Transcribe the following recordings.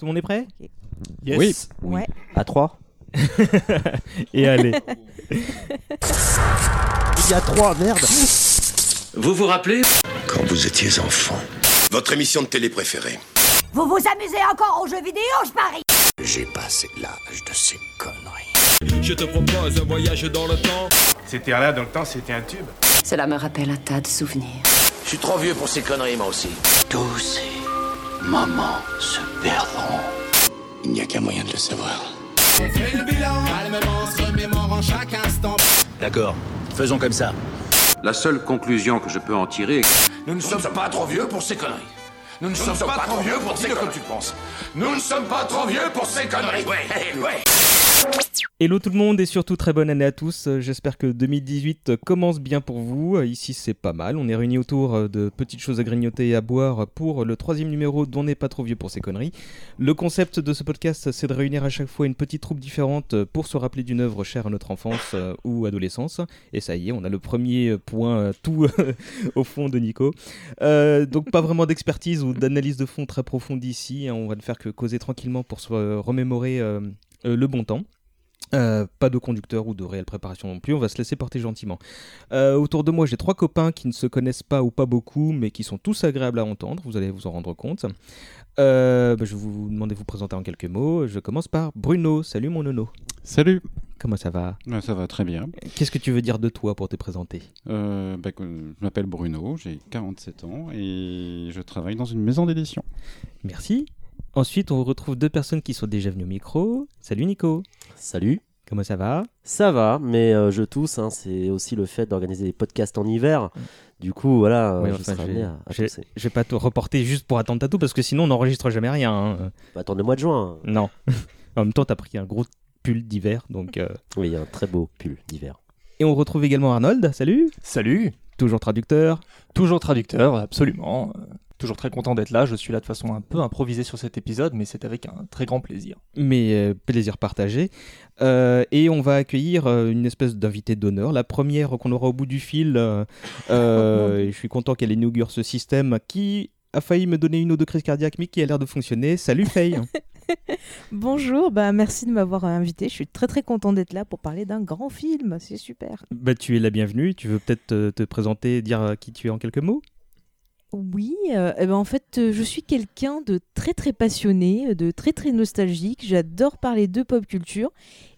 Tout le monde est prêt Yes. Oui. Ouais. À 3 Et allez. Il y a trois, merde Vous vous rappelez Quand vous étiez enfant. Votre émission de télé préférée. Vous vous amusez encore aux jeux vidéo, je parie J'ai passé l'âge de ces conneries. Je te propose un voyage dans le temps. C'était là dans le temps, c'était un tube. Cela me rappelle un tas de souvenirs. Je suis trop vieux pour ces conneries, moi aussi. Tous ces moments se perdront. Il n'y a qu'un moyen de le savoir. D'accord, faisons comme ça. La seule conclusion que je peux en tirer est Nous ne sommes pas trop vieux pour ces conneries. Nous ne sommes pas trop vieux pour ces conneries. comme tu penses. Nous ne sommes pas trop vieux pour ces conneries. Ouais, ouais. Hello tout le monde et surtout très bonne année à tous. Euh, J'espère que 2018 commence bien pour vous. Euh, Ici c'est pas mal. On est réunis autour euh, de petites choses à grignoter et à boire pour le troisième numéro dont on n'est pas trop vieux pour ces conneries. Le concept de ce podcast c'est de réunir à chaque fois une petite troupe différente euh, pour se rappeler d'une œuvre chère à notre enfance euh, ou adolescence. Et ça y est, on a le premier point euh, tout au fond de Nico. Euh, donc pas vraiment d'expertise ou d'analyse de fond très profonde ici. hein. On va ne faire que causer tranquillement pour se euh, remémorer euh, euh, le bon temps. Euh, pas de conducteur ou de réelle préparation non plus, on va se laisser porter gentiment. Euh, autour de moi, j'ai trois copains qui ne se connaissent pas ou pas beaucoup, mais qui sont tous agréables à entendre, vous allez vous en rendre compte. Euh, bah, je vais vous demander de vous présenter en quelques mots. Je commence par Bruno. Salut mon nono. Salut Comment ça va? Ouais, Ça va très bien. Qu'est-ce que tu veux dire de toi pour te présenter? Euh, bah, je m'appelle Bruno, j'ai 47 ans et je travaille dans une maison d'édition. Merci. Ensuite, on retrouve deux personnes qui sont déjà venues au micro. Salut Nico. Salut. Comment ça va? Ça va, mais euh, je tousse. hein, c'est aussi le fait d'organiser des podcasts en hiver. Du coup, voilà, euh, Oui, je enfin, serai j'ai- amené à, à j'ai- tousser. Je vais pas te reporter juste pour attendre ta tout parce que sinon on n'enregistre jamais rien. hein. Bah, attends le mois de juin. Non. en même temps, t'as pris un gros pull d'hiver, donc. euh, Oui, il y a un très beau pull d'hiver. Et on retrouve également Arnold. Salut. Salut. Toujours traducteur. Toujours traducteur, absolument. Toujours très content d'être là. Je suis là de façon un peu improvisée sur cet épisode, mais c'est avec un très grand plaisir. Mais euh, plaisir partagé. Euh, et on va accueillir euh, une espèce d'invité d'honneur, la première qu'on aura au bout du fil. euh, euh, et je suis content qu'elle inaugure ce système qui a failli me donner une ou deux crises cardiaques, mais qui a l'air de fonctionner. Salut Faye. Bonjour, bah merci de m'avoir invité. Je suis très très content d'être là pour parler d'un grand film. C'est super. bah, tu es la bienvenue. Tu veux peut-être te, te présenter, dire qui tu es en quelques mots? Oui, euh, eh ben, en fait, euh, je suis quelqu'un de très très passionné, de très très nostalgique. J'adore parler de pop culture.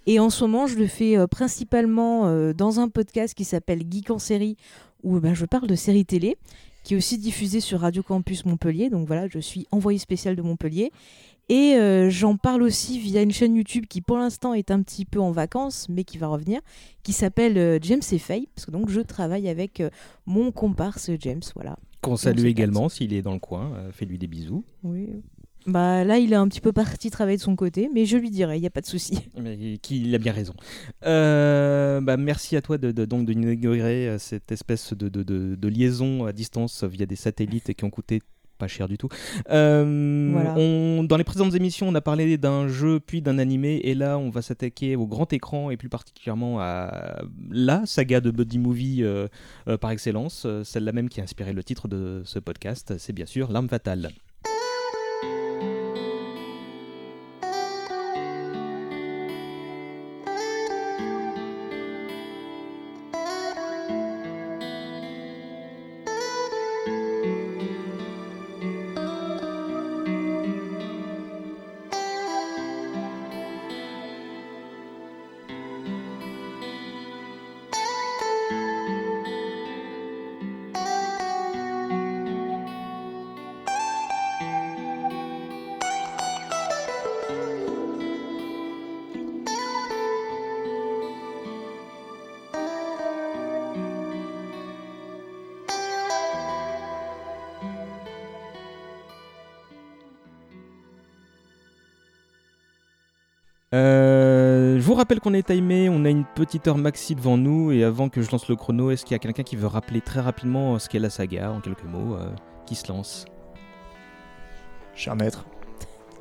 Et en ce moment, je le fais euh, principalement dans un podcast qui s'appelle Geek en série, où ben, je parle de séries télé, qui est aussi diffusé sur Radio Campus Montpellier. Donc voilà, je suis envoyé spécial de Montpellier. Et j'en parle aussi via une chaîne YouTube qui pour l'instant est un petit peu en vacances, mais qui va revenir, qui s'appelle James et Faye, parce que donc je travaille avec mon comparse James, voilà. Qu'on salue également s'il est dans le coin. euh, Fais-lui des bisous. Oui. Bah là, il est un petit peu parti travailler de son côté, mais je lui dirai, il n'y a pas de souci. Mais a bien raison. Euh, bah, merci à toi de, de, donc de inaugurer euh, cette espèce de, de, de- de liaison à distance via des satellites qui ont coûté pas cher du tout. Euh, Voilà. on- dans les précédentes émissions, on a parlé d'un jeu puis d'un animé, et là, on va s'attaquer au grand écran et plus particulièrement à la saga de buddy movie euh, euh, par excellence, celle-là même qui a inspiré le titre de ce podcast. C'est bien sûr L'arme fatale. Vous rappelle qu'on est timé, on a une petite heure maxi devant nous et avant que je lance le chrono, est-ce qu'il y a quelqu'un qui veut rappeler très rapidement ce qu'est la saga en quelques mots euh, qui se lance? Cher maître.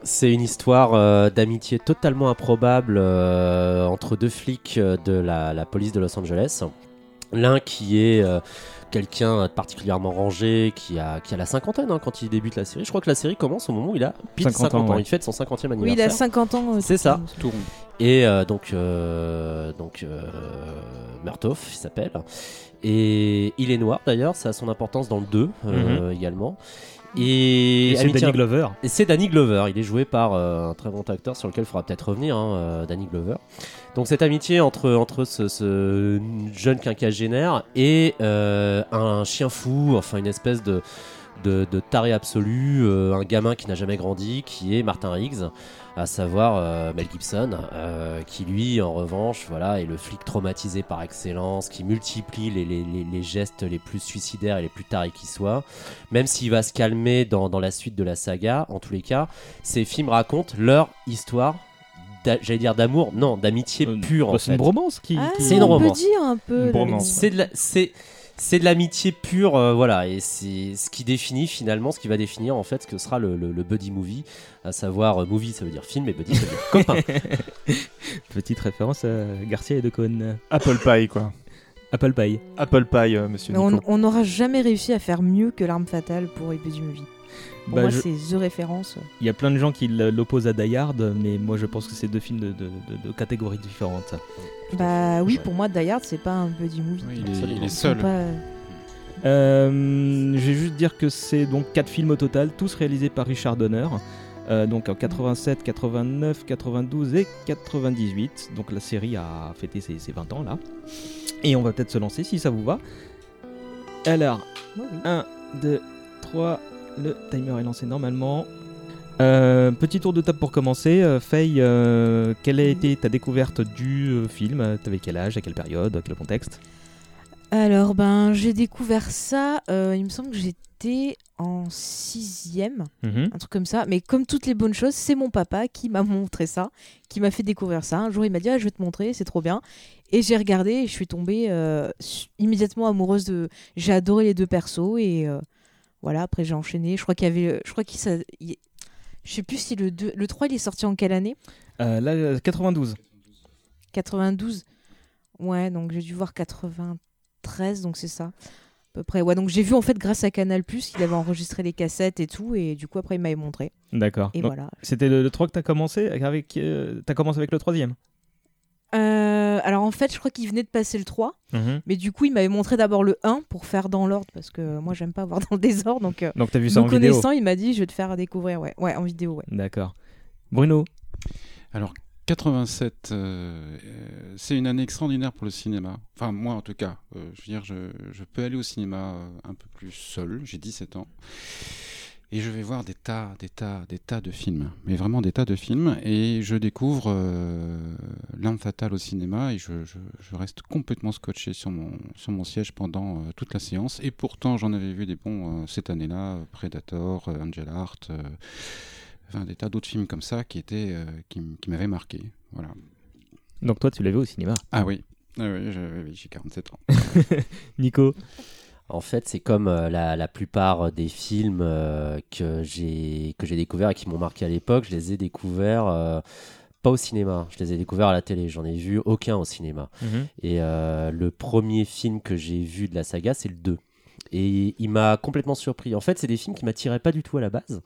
C'est une histoire euh, d'amitié totalement improbable euh, entre deux flics euh, de la, la police de Los Angeles. L'un qui est euh, quelqu'un de particulièrement rangé qui a, qui a la cinquantaine hein, quand il débute la série. Je crois que la série commence au moment où il a pile 50, 50 ans, ans. ouais. Il fête son 50e anniversaire. Oui, il a 50 ans. euh, C'est ça. Tout rond. Et euh, donc, euh, donc euh, Murtaugh, il s'appelle. Et il est noir d'ailleurs, ça a son importance dans le 2 euh, également. Et, Et c'est Danny Glover. et c'est Danny Glover. Il est joué par euh, un très bon acteur sur lequel il faudra peut-être revenir, hein, euh, Danny Glover. Donc cette amitié entre, entre ce, ce jeune quinquagénaire et euh, un chien fou, enfin une espèce de, de, de taré absolu, euh, un gamin qui n'a jamais grandi, qui est Martin Riggs, à savoir euh, Mel Gibson, euh, qui lui, en revanche, voilà, est le flic traumatisé par excellence, qui multiplie les, les- les- les gestes les plus suicidaires et les plus tarés qui soient. Même s'il va se calmer dans, dans la suite de la saga, en tous les cas, ces films racontent leur histoire. J'allais dire d'amour, non, d'amitié Euh, pure bah, c'est une bromance qui. Ah, qui- C'est une on peut romance. dire un peu. C'est de la- c'est de l'amitié pure, euh, voilà, et c'est ce qui définit finalement, ce qui va définir en fait ce que sera le, le- le buddy movie, à savoir euh, movie ça veut dire film et buddy ça veut dire copain. Petite référence à Garcia et Decaune. Apple Pie, quoi. Apple Pie. Apple Pie, euh, monsieur Mais Nico. on n'aura jamais réussi à faire mieux que l'arme fatale pour Epée du Movie. Pour Bah, moi, je- c'est The référence. Il y a plein de gens qui l'opposent à Die Hard, mais moi je pense que c'est deux films de, de- de- de catégories différentes. Bah oui, Ouais. pour moi, Die Hard, c'est pas un buddy movie. Oui, il, est, il seul. pas- Euh, je vais juste dire que c'est donc quatre films au total, tous réalisés par Richard Donner. euh, donc en 87, 89, 92 et 98. Donc la série a fêté ses, ses 20 ans là. Et on va peut-être se lancer si ça vous va. Alors, Oui, oui. 1, 2, 3, le timer est lancé normalement. Euh, petit tour de table pour commencer. Euh, Faye, euh, quelle a été ta découverte du film? T'avais quel âge, à quelle période, à quel contexte? Alors, ben, j'ai découvert ça, il me semble que j'étais en sixième, Mhm. un truc comme ça. Mais comme toutes les bonnes choses, c'est mon papa qui m'a montré ça, qui m'a fait découvrir ça. Un jour, il m'a dit, ah, je vais te montrer, c'est trop bien. Et j'ai regardé et je suis tombée immédiatement amoureuse de... J'ai adoré les deux persos et voilà, après j'ai enchaîné. Je crois qu'il y avait... euh, Je crois qu'il... s'a- il- Je sais plus si le, 2... le 3, il est sorti en quelle année? Euh, Là, euh, 92. 92 Ouais, donc j'ai dû voir 93, donc c'est ça. À peu près. Ouais, donc j'ai vu en fait grâce à Canal qu'il avait enregistré les cassettes et tout, et du coup après il m'avait montré. D'accord. Et Donc, voilà. C'était le, le 3 que t'as commencé avec. euh, t'as commencé avec le troisième? Euh, alors en fait, je crois qu'il venait de passer le 3, mais du coup il m'avait montré d'abord le 1 pour faire dans l'ordre, parce que moi j'aime pas voir dans le désordre, donc euh, Donc t'as vu ça en vidéo. connaissant, il m'a dit je vais te faire découvrir, ouais, ouais en vidéo, ouais. D'accord. Bruno. Alors, 87, euh, c'est une année extraordinaire pour le cinéma. Enfin, moi en tout cas. Euh, je veux dire, je, je peux aller au cinéma un peu plus seul. J'ai 17 ans. Et je vais voir des tas, des tas, des tas de films. Mais vraiment des tas de films. Et je découvre euh, L'Arme fatale au cinéma. Et je, je- je reste complètement scotché sur mon, sur mon siège pendant euh, toute la séance. Et pourtant, j'en avais vu des bons euh, cette année-là. Predator, euh, Angel Heart. euh, enfin, des tas d'autres films comme ça qui, étaient, qui, m'avaient marqué. Voilà. Donc toi, tu l'as vu au cinéma? Ah oui, ah oui, j'ai 47 ans. Nico? En fait, c'est comme euh, la, la plupart des films euh, que j'ai que j'ai découverts et qui m'ont marqué à l'époque. Je les ai découverts euh, pas au cinéma. Je les ai découverts à la télé. J'en ai vu aucun au cinéma. Et euh, le premier film que j'ai vu de la saga, c'est le 2. Et il m'a complètement surpris. En fait, c'est des films qui m'attiraient pas du tout à la base.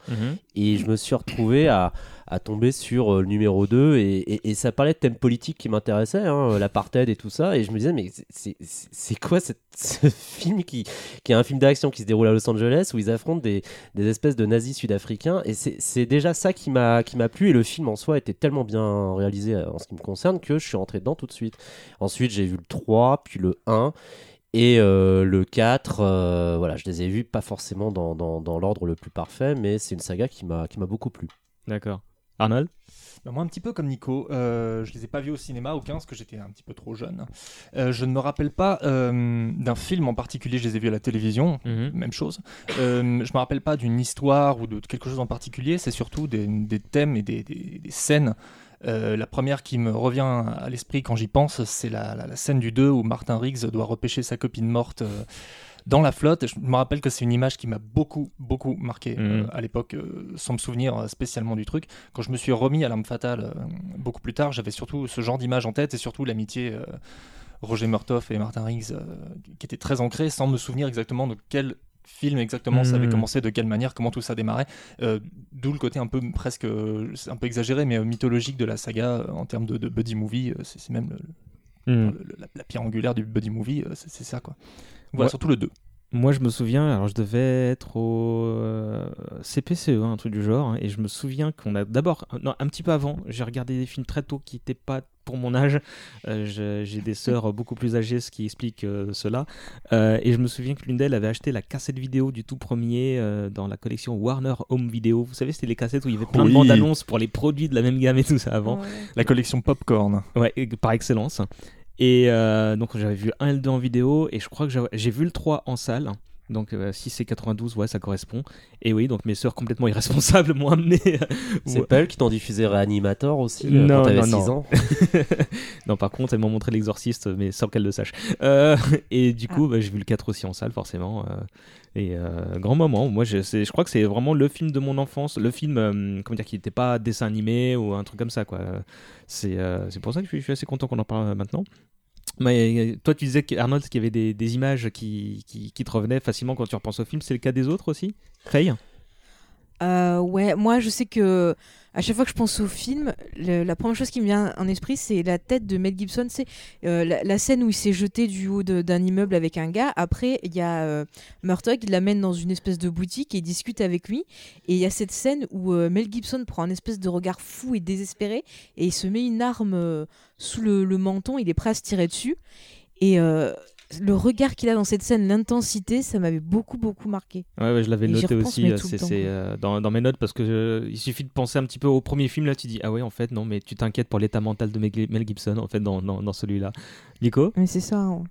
Et je me suis retrouvé à, à tomber sur euh, le numéro 2. Et, et- et ça parlait de thèmes politiques qui m'intéressaient, hein, l'apartheid et tout ça. Et je me disais, mais c'est- quoi cette- ce film qui, qui est un film d'action qui se déroule à Los Angeles où ils affrontent des, des espèces de nazis sud-africains Et c'est déjà ça qui m'a qui m'a plu. Et le film en soi était tellement bien réalisé euh, en ce qui me concerne que je suis rentré dedans tout de suite. Ensuite, j'ai vu le 3, puis le 1. Et euh, le 4, euh, voilà, je les ai vus pas forcément dans, dans, dans l'ordre le plus parfait, mais c'est une saga qui m'a qui m'a beaucoup plu. D'accord. Arnold? Bah, moi, un petit peu comme Nico, euh, je les ai pas vus au cinéma, aucun, parce que j'étais un petit peu trop jeune. Euh, je ne me rappelle pas euh, d'un film en particulier, je les ai vus à la télévision, même chose. Euh, je me rappelle pas d'une histoire ou de quelque chose en particulier, c'est surtout des, des thèmes et des, des- des scènes. Euh, la première qui me revient à l'esprit quand j'y pense, c'est la, la- la scène du 2 où Martin Riggs doit repêcher sa copine morte euh, dans la flotte. Je me rappelle que c'est une image qui m'a beaucoup, beaucoup marqué euh, Mhm. à l'époque, euh, sans me souvenir euh, spécialement du truc. Quand je me suis remis à l'arme fatale euh, beaucoup plus tard, j'avais surtout ce genre d'image en tête et surtout l'amitié euh, Roger Murtoff et Martin Riggs euh, qui était très ancrée sans me souvenir exactement de quel film exactement ça avait Mhm. commencé, de quelle manière, comment tout ça démarrait. Euh, D'où le côté un peu presque, euh, un peu exagéré, mais euh, mythologique de la saga en termes de, de buddy movie. c'est même le- Hmm. le- la, la pierre angulaire du buddy movie, c'est c'est ça quoi. Voilà, Ouais. surtout le 2. Moi, je me souviens, alors je devais être au euh, CPCE, un truc du genre, hein, et je me souviens qu'on a d'abord, non, un petit peu avant, j'ai regardé des films très tôt qui n'étaient pas pour mon âge. Euh, j'ai des sœurs beaucoup plus âgées, ce qui explique euh, cela. Euh, et je me souviens que l'une d'elles avait acheté la cassette vidéo du tout premier euh, dans la collection Warner Home Video. Vous savez, c'était les cassettes où il y avait plein Oui. de bandes annonces pour les produits de la même gamme et tout ça avant. La collection Popcorn. Ouais, par excellence. Et euh, donc j'avais vu un et le 2 en vidéo et je crois que j'ai vu le 3 en salle. Donc euh, si c'est 92, ouais, ça correspond. Et oui, donc mes sœurs complètement irresponsables m'ont amené. C'est Ouais. pas elles qui t'ont diffusé Reanimator aussi euh, Non, quand t'avais non, 6 non. ans non, par contre, elles m'ont montré l'exorciste, mais sans qu'elles le sachent. Euh, et du coup, bah, j'ai vu le 4 aussi en salle, forcément. euh, et euh, grand moment. Moi, je, crois que c'est vraiment le film de mon enfance. Le film, euh, comment dire, qui n'était pas dessin animé ou un truc comme ça, quoi. C'est euh, c'est pour ça que je suis, je suis assez content qu'on en parle maintenant. Mais euh, toi, tu disais, que- Arnold, qu'il y avait des, images qui, qui, qui te revenaient facilement quand tu repenses au film. C'est le cas des autres aussi? Faye? Euh, ouais, moi je sais que à chaque fois que je pense au film, la première chose qui me vient en esprit, c'est la tête de Mel Gibson. C'est euh, la, scène où il s'est jeté du haut d'un immeuble avec un gars. Après, il y a euh, il l'amène dans une espèce de boutique et il discute avec lui. Et il y a cette scène où euh, Mel Gibson prend un espèce de regard fou et désespéré et il se met une arme euh, sous le, menton. Il est prêt à se tirer dessus. Et le regard qu'il a dans cette scène, l'intensité, ça m'avait beaucoup, beaucoup marqué. Ouais, ouais, je l'avais noté aussi. euh, C'est euh, dans, dans mes notes parce que euh, il suffit de penser un petit peu au premier film. Là, tu dis ah ouais, en fait non, mais tu t'inquiètes pour l'état mental de Mel Mel Gibson en fait dans, dans, dans celui-là. Nico? Mais c'est ça. hein.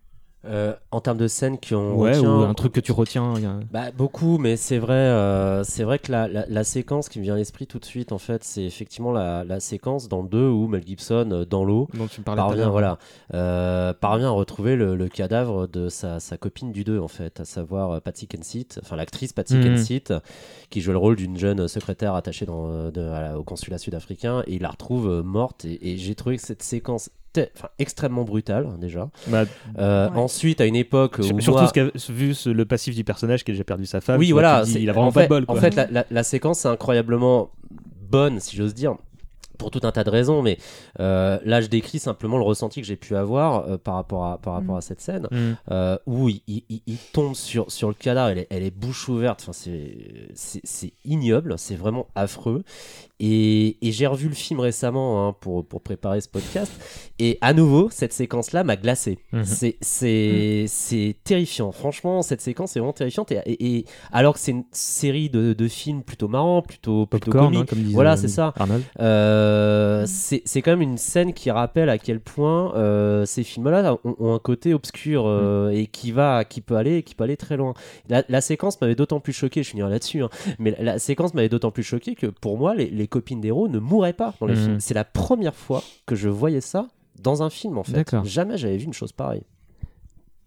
Euh, En termes de scènes qui ont. Ouais, retient- ou un truc que tu retiens. il y a- Bah, beaucoup, mais c'est vrai, euh, c'est vrai que la, la, la séquence qui me vient à l'esprit tout de suite, en fait, c'est effectivement la, la séquence dans le 2 où Mel Gibson, euh, dans l'eau, parvient, voilà, euh, parvient à retrouver le, le cadavre de sa, sa copine du 2, en fait, à savoir Patsy Kensit, enfin l'actrice Patsy Mhm. Kensit, qui joue le rôle d'une jeune secrétaire attachée dans, de- à la- au consulat sud-africain, et il la retrouve morte, et, et j'ai trouvé que cette séquence enfin, extrêmement brutale, déjà. Bah, Euh, Ouais. Ensuite, à une époque où. surtout moi- ce qu'a vu ce- le passif du personnage qui a déjà perdu sa femme. oui, vois, voilà. dis, il a vraiment en pas fait, de bol. Quoi. En fait, la, la- la séquence est incroyablement bonne, si j'ose dire. Pour tout un tas de raisons, mais euh, là je décris simplement le ressenti que j'ai pu avoir euh, par rapport à, par rapport Mm. à cette scène Mm. euh, où il, il- il- il tombe sur, sur le cadavre, elle est, elle est bouche ouverte, enfin, c'est- c'est ignoble, c'est vraiment affreux. Et, et j'ai revu le film récemment hein, pour, pour préparer ce podcast, et à nouveau, cette séquence-là m'a glacé. Mhm. C'est- C'est c'est terrifiant, franchement, cette séquence est vraiment terrifiante, et, et- et alors que c'est une série de, de films plutôt marrants, plutôt, plutôt Popcorn, comiques, hein, comme voilà, c'est ça. Arnold. Euh, c'est c'est quand même une scène qui rappelle à quel point euh, ces films-là ont, ont un côté obscur euh, et qui va, qui peut aller, qui peut aller très loin. La, la séquence m'avait d'autant plus choqué, je finirai là-dessus, hein, mais la, la séquence m'avait d'autant plus choqué que pour moi, les, les copines d'héros ne mouraient pas dans les Mhm. films. C'est la première fois que je voyais ça dans un film en fait. Jamais j'avais vu une chose pareille.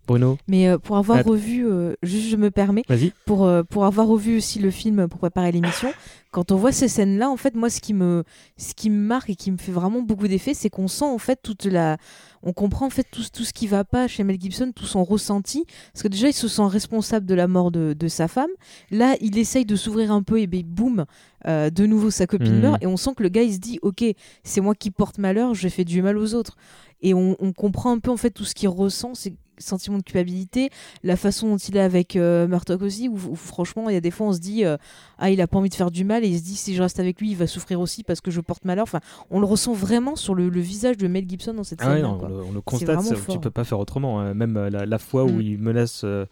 Bruno, Mais euh, pour avoir revu, euh, juste je me permets, pour, euh, pour avoir revu aussi le film pour préparer l'émission, quand on voit ces scènes-là, en fait, moi, ce qui me, ce qui me marque et qui me fait vraiment beaucoup d'effet, c'est qu'on sent en fait toute la, on comprend en fait tout, tout ce qui va pas chez Mel Gibson, tout son ressenti, parce que déjà il se sent responsable de la mort de, de sa femme. Là, il essaye de s'ouvrir un peu et ben boum, euh, de nouveau sa copine Mhm. meurt et on sent que le gars il se dit, ok, c'est moi qui porte malheur, j'ai fait du mal aux autres. Et on, on comprend un peu en fait tout ce qu'il ressent, c'est sentiment de culpabilité, la façon dont il est avec euh, Murdoch aussi, où, où franchement, il y a des fois, on se dit, euh, ah, il a pas envie de faire du mal, et il se dit, si je reste avec lui, il va souffrir aussi parce que je porte malheur. Enfin, on le ressent vraiment sur le, le visage de Mel Gibson dans cette Ah scène. on, le, on le constate, tu peux pas faire autrement. hein. Même euh, la, la fois où Mm. il menace, euh,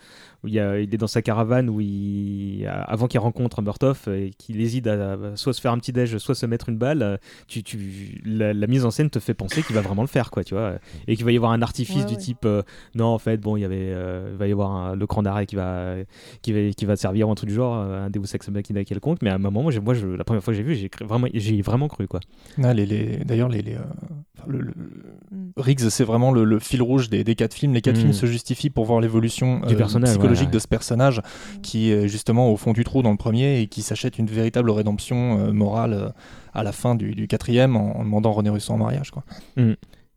où il, y a- il est dans sa caravane, où il, euh, avant qu'il rencontre Murtoff et qu'il hésite à, à soit se faire un petit déj, soit se mettre une balle, euh, tu, tu, la, la mise en scène te fait penser qu'il va vraiment le faire, quoi, tu vois, et qu'il va y avoir un artifice Ouais, du ouais. type, euh, non, en fait, bon, il y avait, euh, il va y avoir un- le cran d'arrêt qui va, qui va, qui va servir ou un truc du genre, euh, un Deus Ex Machina quelconque, mais à un moment, moi, j'ai- moi je, la première fois que j'ai vu, j'ai vraiment, j'ai vraiment cru, quoi. Ah, les, les- D'ailleurs, les, les, euh, enfin, le, le... Mm. Riggs, c'est vraiment le, fil rouge des, des, quatre films. Les quatre mm. films se justifient pour voir l'évolution psychologique de ce personnage qui est justement au fond du trou dans le premier et qui s'achète une véritable rédemption morale à la fin du, quatrième en, demandant René Russo en mariage. Quoi.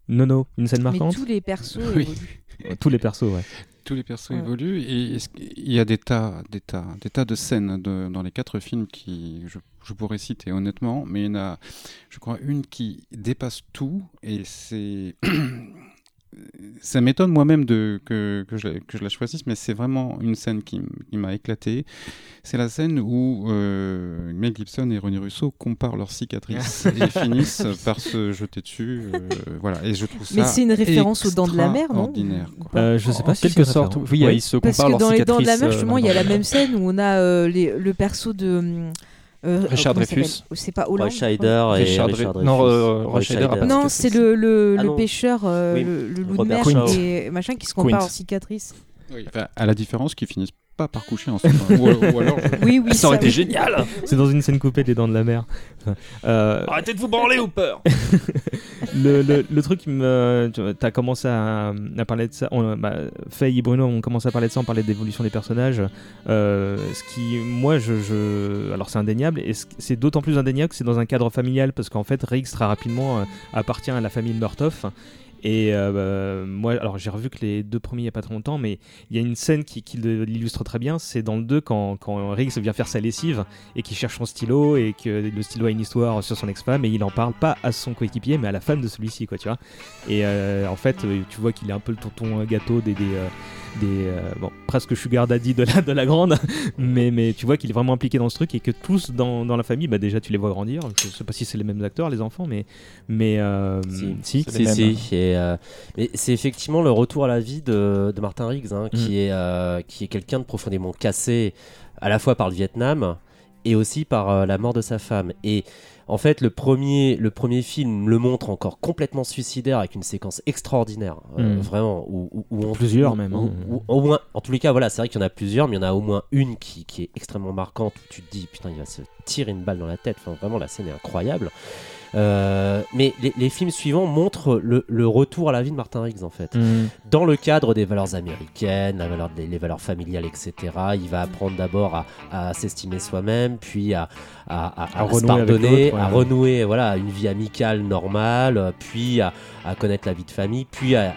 Nono, une scène marquante tous les persos évoluent. tous les persos, ouais tous les persos évoluent et il y a des tas, des tas, des tas de scènes dans les quatre films qui je, je, pourrais citer honnêtement, mais il y en a, je crois, une qui dépasse tout et c'est ça m'étonne moi-même de, que, que, je, que, je, la choisisse, mais c'est vraiment une scène qui, m'a éclaté. C'est la scène où euh, Mel Gibson et René Russo comparent leurs cicatrices et finissent par se jeter dessus. Euh, voilà, et je trouve ça Mais c'est une référence aux Dents de la Mer, non? euh, Je sais pas, en quelque sorte. Oui, ils se Parce que dans les Dents de la Mer, justement, il y a la même scène où on a les, le perso de hum, euh, Richard Dreyfus. C'est pas Hollande. Schneider et Richard, Dreyfus. Non, euh, non c'est le, le, ah le pêcheur, euh, le, le, loup de mer et machin qui se compare en cicatrice. Oui, enfin, à la différence qu'ils finissent pas par coucher ensemble. ou, ou, alors, oui, oui, ça aurait été génial. C'est dans une scène coupée des dents de la mer. Euh... Arrêtez de vous branler ou peur. le, le, le, truc qui me, tu as commencé à, à, parler de ça. On, bah, Faye et Bruno ont commencé à parler de ça, on parlait d'évolution des personnages. Euh, ce qui, moi, je, je... alors c'est indéniable et c'est d'autant plus indéniable que c'est dans un cadre familial parce qu'en fait, Riggs très rapidement euh, appartient à la famille de Murtoff et euh, bah, moi, alors j'ai revu que les deux premiers il n'y a pas très longtemps, mais il y a une scène qui, l'illustre très bien. C'est dans le 2 quand, quand Riggs vient faire sa lessive et qu'il cherche son stylo et que le stylo a une histoire sur son ex-femme et il en parle pas à son coéquipier mais à la femme de celui-ci, quoi, tu vois. Et euh, en fait, tu vois qu'il est un peu le tonton gâteau des, des, euh, des euh, bon, presque sugar daddy de la, de la grande, mais, mais tu vois qu'il est vraiment impliqué dans ce truc et que tous dans, dans la famille, bah déjà tu les vois grandir. Je sais pas si c'est les mêmes acteurs, les enfants, mais, mais euh, si, si, si, euh, mais c'est effectivement le retour à la vie de, de Martin Riggs, hein, qui, mm. est, qui est quelqu'un de profondément cassé à la fois par le Vietnam et aussi par la mort de sa femme. Et en fait, le premier, le premier film le montre encore complètement suicidaire avec une séquence extraordinaire, euh, hmm. vraiment. Où, où, plusieurs même. Hein. au moins, en tous les cas, voilà, c'est vrai qu'il y en a plusieurs, mais il y en a au moins une qui, qui, est extrêmement marquante où tu te dis, putain, il va se tirer une balle dans la tête. Enfin, vraiment, la scène est incroyable. Euh, mais les, films suivants montrent le, retour à la vie de Martin Riggs en fait. Mm. Dans le cadre des valeurs américaines, la valeur, les, valeurs familiales, etc. Il va apprendre d'abord à, s'estimer soi-même, puis à, à, à se pardonner, à renouer voilà, une vie amicale normale, puis à, connaître la vie de famille, puis à,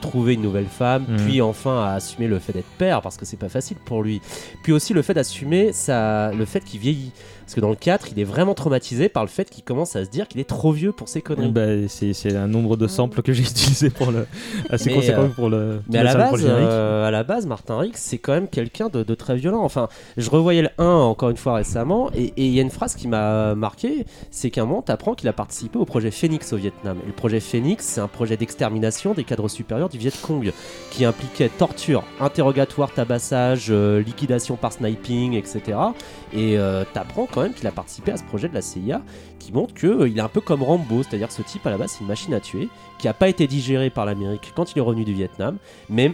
trouver une nouvelle femme, mm. puis enfin à assumer le fait d'être père, parce que c'est pas facile pour lui. Puis aussi le fait d'assumer le fait qu'il vieillit. Parce que dans le 4, il est vraiment traumatisé par le fait qu'il commence à se dire qu'il est trop vieux pour ses conneries. Bah, c'est un nombre de samples que j'ai utilisé pour le. assez conséquent euh, pour le. Mais à la, base, euh, à la base, Martin Rix, c'est quand même quelqu'un de, très violent. Enfin, je revoyais le 1 encore une fois récemment, et il y a une phrase qui m'a marqué c'est qu'à un moment, tu apprends qu'il a participé au projet Phoenix au Vietnam. Et le projet Phoenix, c'est un projet d'extermination des cadres supérieurs du Viet Cong qui impliquait torture, interrogatoire, tabassage, euh, liquidation par sniping, etc. Et tu même qu'il a participé à ce projet de la CIA qui montre qu'il euh, il est un peu comme Rambo, c'est-à-dire ce type à la base c'est une machine à tuer qui n'a pas été digéré par l'Amérique quand il est revenu du Vietnam, mais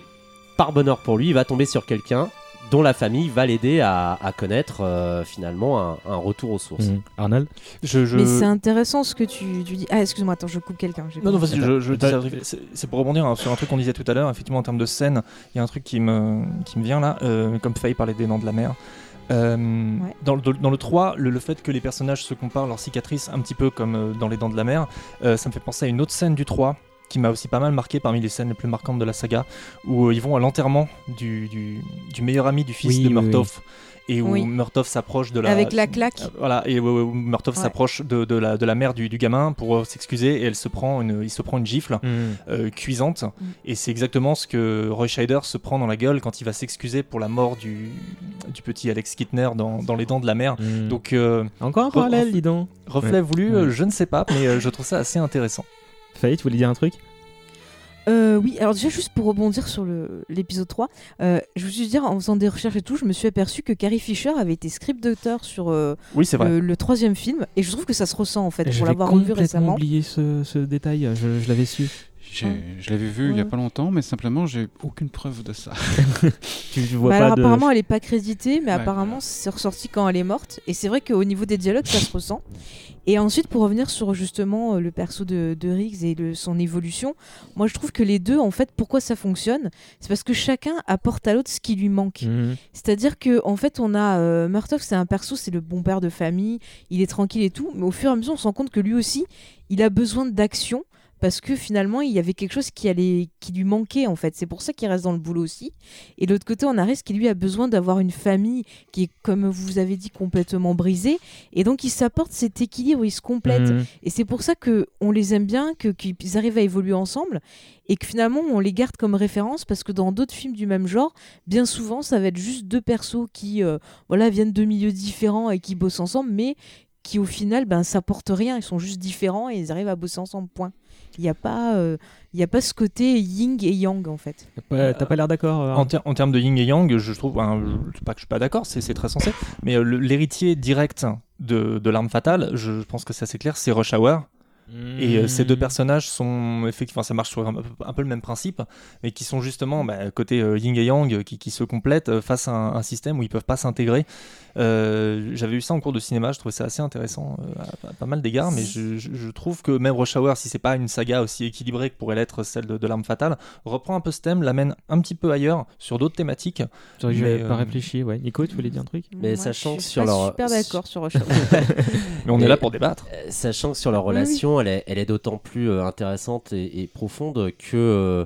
par bonheur pour lui, il va tomber sur quelqu'un dont la famille va l'aider à, connaître euh, finalement un, retour aux sources. Mmh. Arnold je, Mais c'est intéressant ce que tu, dis. Ah, excuse-moi, attends, je coupe quelqu'un. Non, non, vas-y, je, c'est pour rebondir hein, sur un truc qu'on disait tout à l'heure. Effectivement, en termes de scène, il y a un truc qui me, qui me vient là, euh, comme Faye parlait des noms de la mer. Euh, dans, le, dans, le 3, le, fait que les personnages se comparent leurs cicatrices un petit peu comme euh, dans Les Dents de la Mer, euh, ça me fait penser à une autre scène du 3 qui m'a aussi pas mal marqué parmi les scènes les plus marquantes de la saga, où ils vont à l'enterrement du, du, meilleur ami du fils de Murtoff et où oui. s'approche de la avec la claque. Euh, voilà et où, s'approche de, de, la, de la mère du, du gamin pour euh, s'excuser et elle se prend une il se prend une gifle mm. euh, cuisante. Mm. et c'est exactement ce que Roy Scheider se prend dans la gueule quand il va s'excuser pour la mort du, du petit Alex Kittner dans, dans les dents de la mer. Mm. donc encore un parallèle dis donc. reflet voulu je ne sais pas mais je trouve ça assez intéressant. Faye tu voulais dire un truc? Euh, oui, alors déjà juste pour rebondir sur l'épisode 3, euh, je veux juste dire, en faisant des recherches et tout, je me suis aperçu que Carrie Fisher avait été script doctor sur euh, Le, troisième film, et je trouve que ça se ressent en fait, pour l'avoir revu récemment. J'ai oublié ce, ce, détail, je, je l'avais su. Je l'avais vu il y a pas longtemps, mais simplement, j'ai aucune preuve de ça. tu, vois bah pas alors, Apparemment, elle est pas créditée, mais apparemment, c'est ressorti quand elle est morte. Et c'est vrai qu'au niveau des dialogues, ça se ressent. Et ensuite, pour revenir sur justement euh, le perso de, de Riggs et le, son évolution, moi je trouve que les deux, en fait, pourquoi ça fonctionne C'est parce que chacun apporte à l'autre ce qui lui manque. Mhm. C'est-à-dire que en fait, on a euh, Murtoff, c'est un perso, c'est le bon père de famille, il est tranquille et tout, mais au fur et à mesure, on se rend compte que lui aussi, il a besoin d'action parce que finalement il y avait quelque chose qui allait qui lui manquait en fait. C'est pour ça qu'il reste dans le boulot aussi. Et de l'autre côté on a Riz qui lui a besoin d'avoir une famille qui est comme vous avez dit complètement brisée. Et donc il s'apporte cet équilibre il se complète mhm. et c'est pour ça que on les aime bien que qu'ils arrivent à évoluer ensemble. Et que finalement on les garde comme référence parce que dans d'autres films du même genre bien souvent ça va être juste deux persos qui euh, voilà viennent de milieux différents et qui bossent ensemble mais qui au final ben ça porte rien. Ils sont juste différents et ils arrivent à bosser ensemble point il n'y a pas euh, a pas ce côté yin et yang en fait. T'as pas, l'air d'accord euh, en, en, termes de yin et yang, je trouve, pas que je suis pas d'accord, c'est très sensé, mais euh, l'héritier direct de, de l'arme fatale, je pense que c'est assez clair, c'est Rush Hour. Et euh, ces deux hmm. personnages sont effectivement, ça marche sur un, peu le même principe, mais qui sont justement bah, côté euh, yin et yang, qui, qui se complètent euh, face à un, système où ils peuvent pas s'intégrer. J'avais vu ça en cours de cinéma, je trouvais ça assez intéressant à, pas mal d'égards, mais je, je, trouve que même Rush Hour, si c'est pas une saga aussi équilibrée que pourrait l'être celle de, l'arme fatale, reprend un peu ce thème, l'amène un petit peu ailleurs sur d'autres thématiques. J'avais pas réfléchi, ouais. Nico, tu voulais dire un truc? Mais sachant que sur leur super d'accord sur Rush Hour. mais on est là pour débattre. Sachant que sur leur relation elle est, d'autant plus euh, intéressante et, profonde que euh,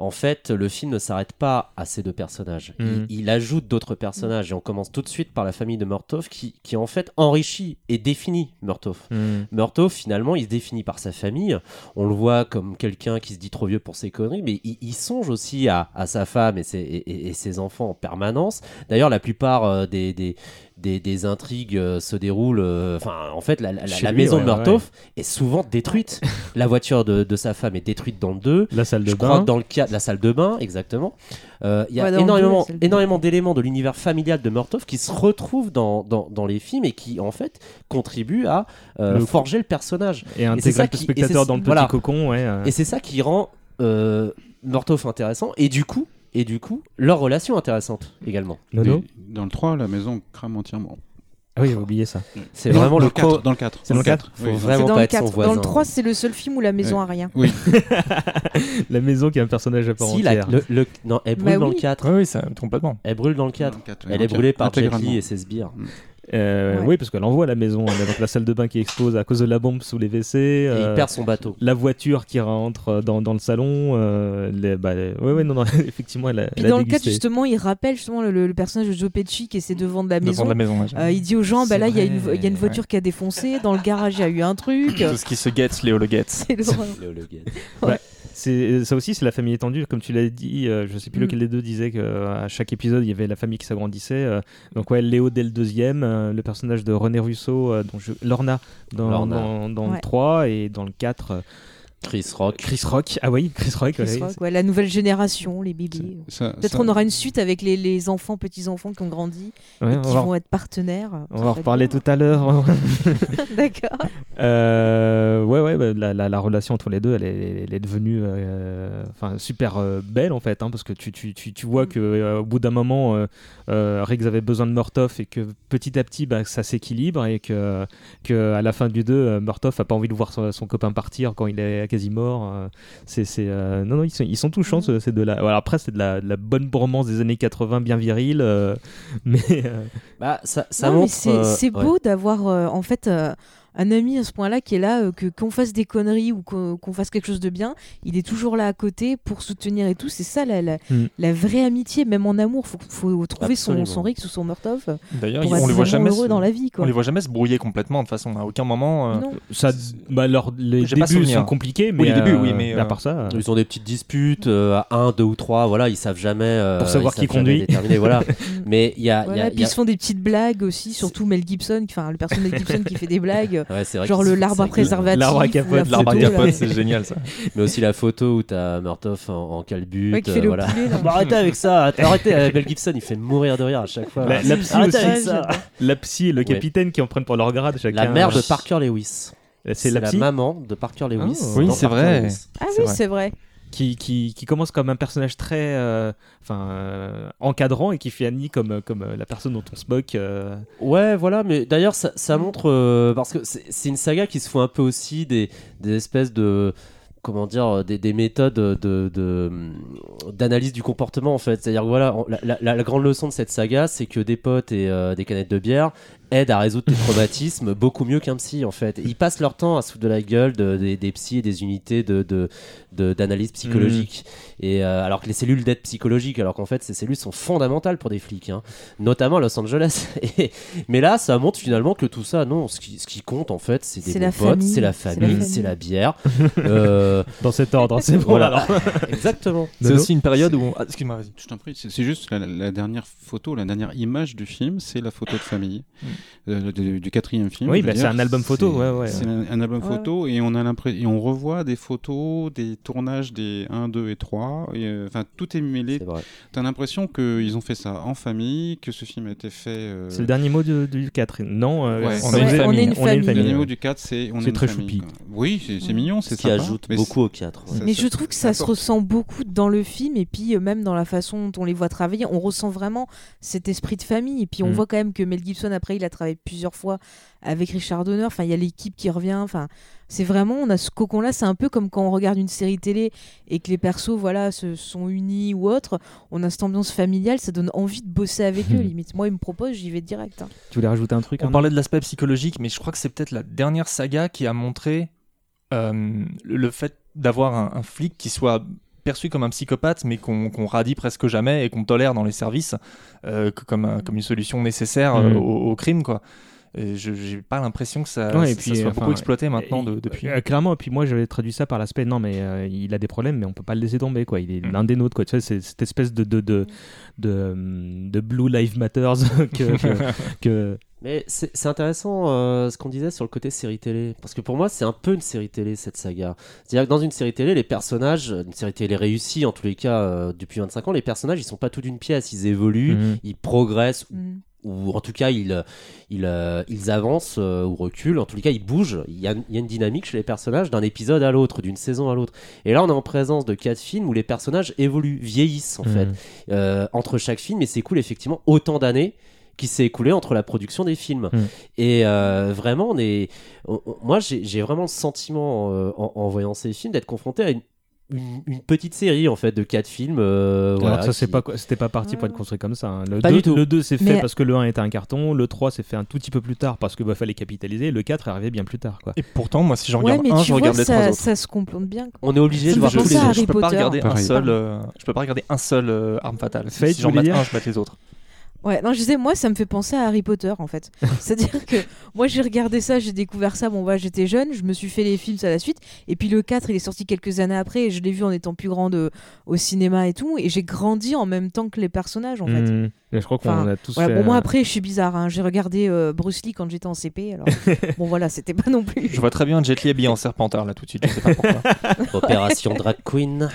en fait, le film ne s'arrête pas à ces deux personnages. Il, mhm. ajoute d'autres personnages et on commence tout de suite par la famille de Murtaugh qui, qui en fait enrichit et définit Murtaugh. Mmh. finalement, il se définit par sa famille. On le voit comme quelqu'un qui se dit trop vieux pour ses conneries, mais il, songe aussi à, sa femme et ses, et, ses, enfants en permanence. D'ailleurs, la plupart euh, des, des, intrigues euh, se déroulent. Euh, enfin, en fait, la, maison de Murtaugh est souvent détruite. la voiture de, sa femme est détruite dans le 2. La salle de Je bain. Crois dans le cas, la salle de bain, exactement. Euh, il y a énormément, énormément d'éléments de l'univers familial de Murtaugh qui se retrouvent dans, dans, les films et qui, en fait, contribuent à forger le personnage. Et intégrer le spectateur dans le petit cocon. Et c'est ça qui rend Murtaugh intéressant. Et du coup, et du coup, leur relation intéressante également. Dans le 3, la maison crame entièrement. Ah oui, j'ai oublié ça. C'est vraiment le, 4, dans le 4. C'est dans le 4 Faut vraiment pas être son voisin. Dans le 3, c'est le seul film où la maison a rien. Oui. la maison qui a un personnage à part si, entière. le, non, elle brûle bah dans le 4. Oui, oui, ça, complètement. Elle brûle dans le 4. elle est brûlée par Jet et ses sbires. Euh, oui, parce qu'elle envoie la maison. On a donc la salle de bain qui explose à cause de la bombe sous les WC. Et il euh, perd son bateau. La voiture qui rentre euh, dans, dans le salon. les, bah, ouais, ouais, non, non, effectivement, elle a. Puis dans le cas, justement, il rappelle justement le, personnage de Joe Pesci qui essaie de vendre la maison. la maison il dit aux gens bah là, il y, y, a une voiture qui a défoncé. Dans le garage, il y a eu un truc. Tout ce qui se guette, Léo le guette. C'est Léo ça aussi, c'est la famille étendue. Comme tu l'as dit, euh, je sais plus mm. lequel des deux disait qu'à euh, chaque épisode, il y avait la famille qui s'agrandissait. Euh. donc, ouais, Léo dès le deuxième, le personnage de René Russo, dont je... Lorna dans, dans, dans le 3 et dans le 4. Chris Rock. Chris Rock, ah oui, Chris Rock. Chris Rock ouais, la nouvelle génération, les bébés. Peut-être qu'on aura une suite avec les, les enfants, petits-enfants qui ont grandi, et qui vont être partenaires. On va en reparler tout à l'heure. D'accord. Euh, ouais, ouais, bah, la, la, relation entre les deux, elle est, elle est devenue euh, enfin super euh, belle en fait, hein, parce que tu, tu, tu, tu vois que au bout d'un moment, Riggs avait besoin de Murtoff et que petit à petit, bah, ça s'équilibre et que, que à la fin du 2, Murtoff a pas envie de voir son, son copain partir quand il est quasi mort. Euh, c'est, euh, non, non, ils sont, ils sont touchants, mm. ces deux-là. après, c'est de la, la, bonne bromance des années 80, bien virile, euh, mais. Bah, ça, ça montre. C'est, beau d'avoir, en fait un ami à ce point-là qui est là, euh, que qu'on fasse des conneries ou qu'on fasse quelque chose de bien, il est toujours là à côté pour soutenir et tout. C'est ça la, la, mm. vraie amitié, même en amour. Faut, faut trouver son, son Rix ou son Murtov. D'ailleurs, on les voit jamais se, dans la vie. Quoi. On les voit jamais se brouiller complètement de façon. À aucun moment. Euh, ça, bah, leur, les débuts sont compliqués, mais, oui, les débuts, oui, mais à part ça, ils ont des petites disputes à un, deux ou trois. Voilà, ils savent jamais. pour savoir qui conduit. voilà. mais il y a. Voilà, puis ils se font des petites blagues aussi, surtout Mel Gibson, enfin le personnage de Mel Gibson qui fait des blagues. Genre le l'arbre à préservatif. L'arbre à capote, l'arbre à capote, c'est génial ça. Mais aussi la photo où t'as Murtoff en, en calbut. Ouais, le voilà. poulet, bah, arrêtez avec ça, arrêtez. Euh, Gibson, il fait mourir de rire à chaque fois. La, psy arrêtez aussi, avec ça. La psy et le capitaine qui en prennent pour leur grade chacun. La mère de Parker Lewis. C'est la, maman de Parker Lewis. Oh. Oui, c'est vrai. Ah oui, c'est vrai. Qui, qui, commence comme un personnage très euh, enfin euh, encadrant et qui finit comme, comme la personne dont on se moque. euh. Ouais, voilà, mais d'ailleurs, ça, montre. euh, parce que c'est c'est une saga qui se fout un peu aussi des, des espèces de. Comment dire, des, des méthodes de, de- d'analyse du comportement en fait. C'est-à-dire que voilà, on- la, grande leçon de cette saga, c'est que des potes et euh, des canettes de bière aident à résoudre tes traumatismes beaucoup mieux qu'un psy en fait. Ils passent leur temps à se foutre de la gueule de- des, des psys et des unités de, de, de- d'analyse psychologique. Et euh, alors que les cellules d'aide psychologique, alors qu'en fait ces cellules sont fondamentales pour des flics, hein, notamment à Los Angeles. Et- mais là, ça montre finalement que tout ça, non, ce qui, ce qui compte en fait, c'est des bons la potes, famille. c'est la famille, c'est la bière. Euh, Dans cet ordre, c'est bon voilà, alors. exactement. C'est aussi une période où. on- Ah, Excuse-moi, vas-y. Je t'en prie, c'est c'est juste la, la dernière photo, la dernière image du film, c'est la photo de famille euh, du, du quatrième film. Oui, bah, c'est un album photo, c'est- ouais, ouais. C'est un, un album Ouais. photo et on a l'impression et on revoit des photos des tournages des 1, 2 et 3. et, euh, Enfin, tout est mêlé. T'as l'impression qu'ils ont fait ça en famille, que ce film a été fait. euh, C'est le dernier mot de- du 4. Non, euh, Ouais. On une famille. est une On est une Le famille. dernier mot du 4, c'est on C'est est une très famille, choupi. quoi. Oui, c'est mignon, c'est Ce qui sympa, ajoute mais beaucoup au 4. ouais. Ça- Mais ça- je trouve que ça se ressent beaucoup dans le film et puis euh, même dans la façon dont on les voit travailler, on ressent vraiment cet esprit de famille. Et puis on Mm. voit quand même que Mel Gibson après il a travaillé plusieurs fois avec Richard Donner. Enfin il y a l'équipe qui revient. Enfin c'est vraiment on a ce cocon là. C'est un peu comme quand on regarde une série télé et que les persos voilà se sont unis ou autre. On a cette ambiance familiale, ça donne envie de bosser avec eux limite. Moi il me propose, j'y vais direct. hein. Tu voulais rajouter un truc On parlait de l'aspect psychologique, mais je crois que c'est peut-être la dernière saga qui a montré euh, le le fait d'avoir un, un flic qui soit perçu comme un psychopathe, mais qu'on radie presque jamais et qu'on tolère dans les services euh, comme, un- comme une solution nécessaire euh, Mhm. au, au crime, quoi. Je j'ai pas l'impression que ça, Ouais, et ça puis, soit enfin, beaucoup exploité maintenant de- depuis. euh, clairement, et puis moi j'avais traduit ça par l'aspect non, mais euh, il a des problèmes, mais on peut pas le laisser tomber, quoi. Il est Mm. l'un des nôtres, quoi. Tu sais, c'est cette espèce de, de, de, de, de Blue Lives Matters que. que, que- Mais c'est c'est intéressant euh, ce qu'on disait sur le côté série télé. Parce que pour moi, c'est un peu une série télé, cette saga. C'est-à-dire que dans une série télé, les personnages, une série télé réussie en tous les cas euh, depuis 25 ans, les personnages, ils sont pas tout d'une pièce. Ils évoluent, Mhm. ils progressent, Mm. Ou en tout cas, ils, ils, euh, ils avancent euh, ou reculent. En les cas, ils bougent. Il y a, il y a une dynamique chez les personnages d'un épisode à l'autre, d'une saison à l'autre. Et là, on est en présence de quatre films où les personnages évoluent, vieillissent en fait Mhm. euh, entre chaque film et s'écoule effectivement autant d'années qui s'est écoulé entre la production des films. Mm. Et euh, vraiment, on est, on- on- moi, j'ai j'ai vraiment le sentiment euh, en, en voyant ces films d'être confronté à une, une, une petite série en fait de quatre films. euh, Alors voilà, ça, c'est qui- pas, c'était pas parti pour être construit comme ça. hein. Le Pas 2, du tout. Le 2 c'est fait Mais- parce que le 1 était un carton, le 3 s'est fait un tout petit peu plus tard parce que bah, fallait capitaliser, le 4 est arrivé bien plus tard, quoi. Et pourtant, moi, si j'en Ouais, regarde mais un, tu je vois, regarde les trois ça, autres. ça se complète bien. quoi. On est obligé de voir tous les autres. Harry je peux pas regarder un seul, euh, je peux pas regarder un seul euh, arme fatale. Fate, si j'en mets un, je mets les autres. Ouais, non, je disais, moi, ça me fait penser à Harry Potter, en fait. C'est-à-dire que moi, j'ai regardé ça, j'ai découvert ça, bon, bah, j'étais jeune, je me suis fait les films à la suite, et puis le 4, il est sorti quelques années après, et je l'ai vu en étant plus grande euh, au cinéma et tout, et j'ai grandi en même temps que les personnages, en fait. Et je crois qu'on Enfin, a tous fait. bon, moi, après, je suis bizarre, hein. j'ai regardé euh, Bruce Lee quand j'étais en CP, alors bon, voilà, c'était pas non plus. Je vois très bien Jet Li habillé en serpentard là tout de suite. Je sais pas pourquoi. Opération Drag Queen.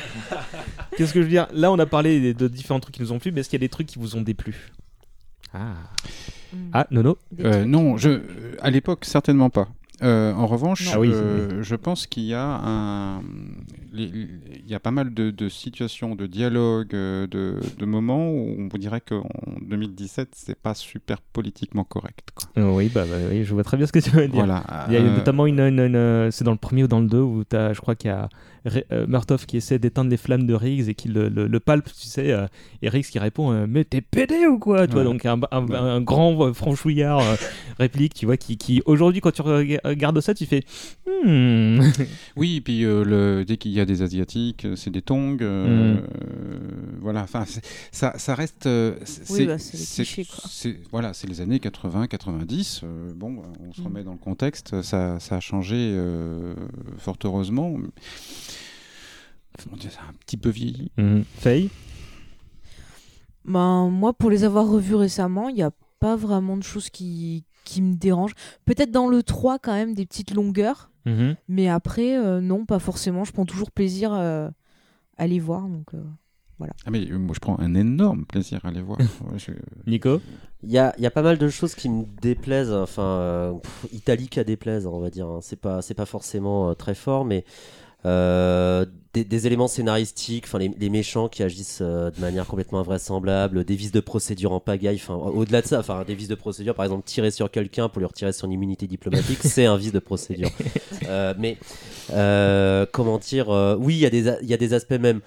Qu'est-ce que je veux dire? Là, on a parlé de différents trucs qui nous ont plu, mais est-ce qu'il y a des trucs qui vous ont déplu? Ah. Ah, Nono Euh, non, je, à l'époque, certainement pas. Euh, en revanche, Ah oui, euh, je pense qu'il y a un, il y a pas mal de, de situations, de dialogues, euh, de, de moments où on dirait qu'en 2017, c'est pas super politiquement correct. Quoi. Euh, Oui, bah, bah, oui, je vois très bien ce que tu veux dire. Voilà. Il y a Euh, notamment une, une- une- c'est dans le premier ou dans le 2 où as, je crois qu'il y a euh, Murtoff qui essaie d'éteindre les flammes de Riggs et qui le, le, le palpe, tu sais, euh, et Riggs qui répond euh, mais t'es pédé ou quoi, tu vois Ouais. donc un, un- Ouais. un grand euh, franchouillard euh, réplique, tu vois, qui, qui aujourd'hui quand tu rega- regardes ça, tu fais hmm. Oui, et puis euh, le, dès qu'il y a des asiatiques, euh, c'est des tongs. euh, Mm. euh, voilà, enfin, ça, ça reste. c'est, Oui, bah, c'est voilà, c'est les années 80, 90. euh, bon, on se Mm. remet dans le contexte. Ça, ça a changé euh, fort heureusement. Comment dire, ça a un petit peu vieilli. Mhm. Faye? Ben, moi, pour les avoir revus récemment, il n'y a pas vraiment de choses qui, qui me dérangent. Peut-être dans le 3, quand même, des petites longueurs. Mhm. Mais après, euh, non, pas forcément. Je prends toujours plaisir euh, à les voir. Donc, euh, Voilà. Ah mais moi je prends un énorme plaisir à les voir. Nico Il y a, y a, pas mal de choses qui me déplaisent. Enfin, euh, pff, Italique à déplaise, on va dire. Hein. C'est pas, c'est pas forcément euh, très fort, mais euh, des, des, éléments scénaristiques, enfin les, les, méchants qui agissent euh, de manière complètement invraisemblable, des vices de procédure en pagaille, enfin au-delà de ça, enfin des vices de procédure, par exemple tirer sur quelqu'un pour lui retirer son immunité diplomatique, c'est un vice de procédure. Euh, mais comment dire, oui, il y a des, il y a des aspects même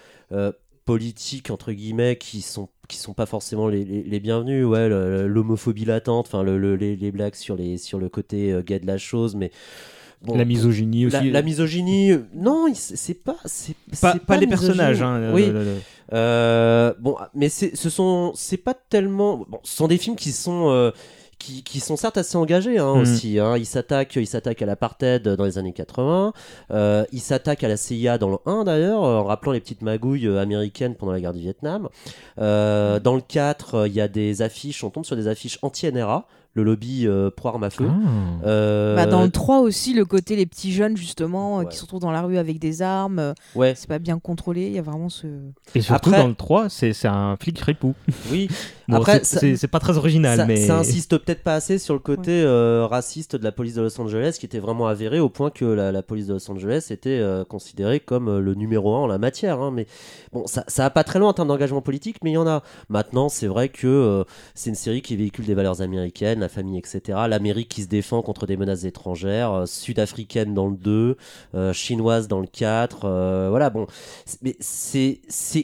politiques entre guillemets qui sont qui sont pas forcément les, les, les bienvenus ouais l'homophobie latente enfin le, le, les, les, blagues sur les sur le côté gay de la chose mais Bon, la misogynie aussi. La, la misogynie, non, c'est pas, c'est pas, pas, pas les personnages. Hein, oui. Le, le, le... Euh, bon, mais ce sont, c'est pas tellement. Bon, ce sont des films qui sont. Euh, qui, qui, sont certes assez engagés hein, mmh. aussi. Hein. Ils s'attaquent il s'attaque à l'apartheid dans les années 80. Euh, ils s'attaquent à la CIA dans le 1 d'ailleurs, en rappelant les petites magouilles américaines pendant la guerre du Vietnam. Euh, dans le 4, il y a des affiches, on tombe sur des affiches anti-NRA le lobby euh, pro arme à feu. Ah. Euh... Bah dans le 3 aussi, le côté les petits jeunes justement ouais. qui se retrouvent dans la rue avec des armes. Ouais. C'est pas bien contrôlé, il y a vraiment ce. Et surtout Après... dans le 3, c'est un flic ripou. Oui. bon, Après, c'est pas très original, ça, mais. Ça insiste peut-être pas assez sur le côté ouais. euh, raciste de la police de Los Angeles qui était vraiment avéré au point que la, la police de Los Angeles était euh, considérée comme euh, le numéro 1 en la matière. Hein. Mais bon, ça, ça a pas très loin en termes d'engagement politique, mais il y en a. Maintenant, c'est vrai que euh, c'est une série qui véhicule des valeurs américaines la famille, etc. L'Amérique qui se défend contre des menaces étrangères, euh, sud-africaine dans le 2, euh, chinoise dans le 4. Euh, voilà, bon. Mais c'est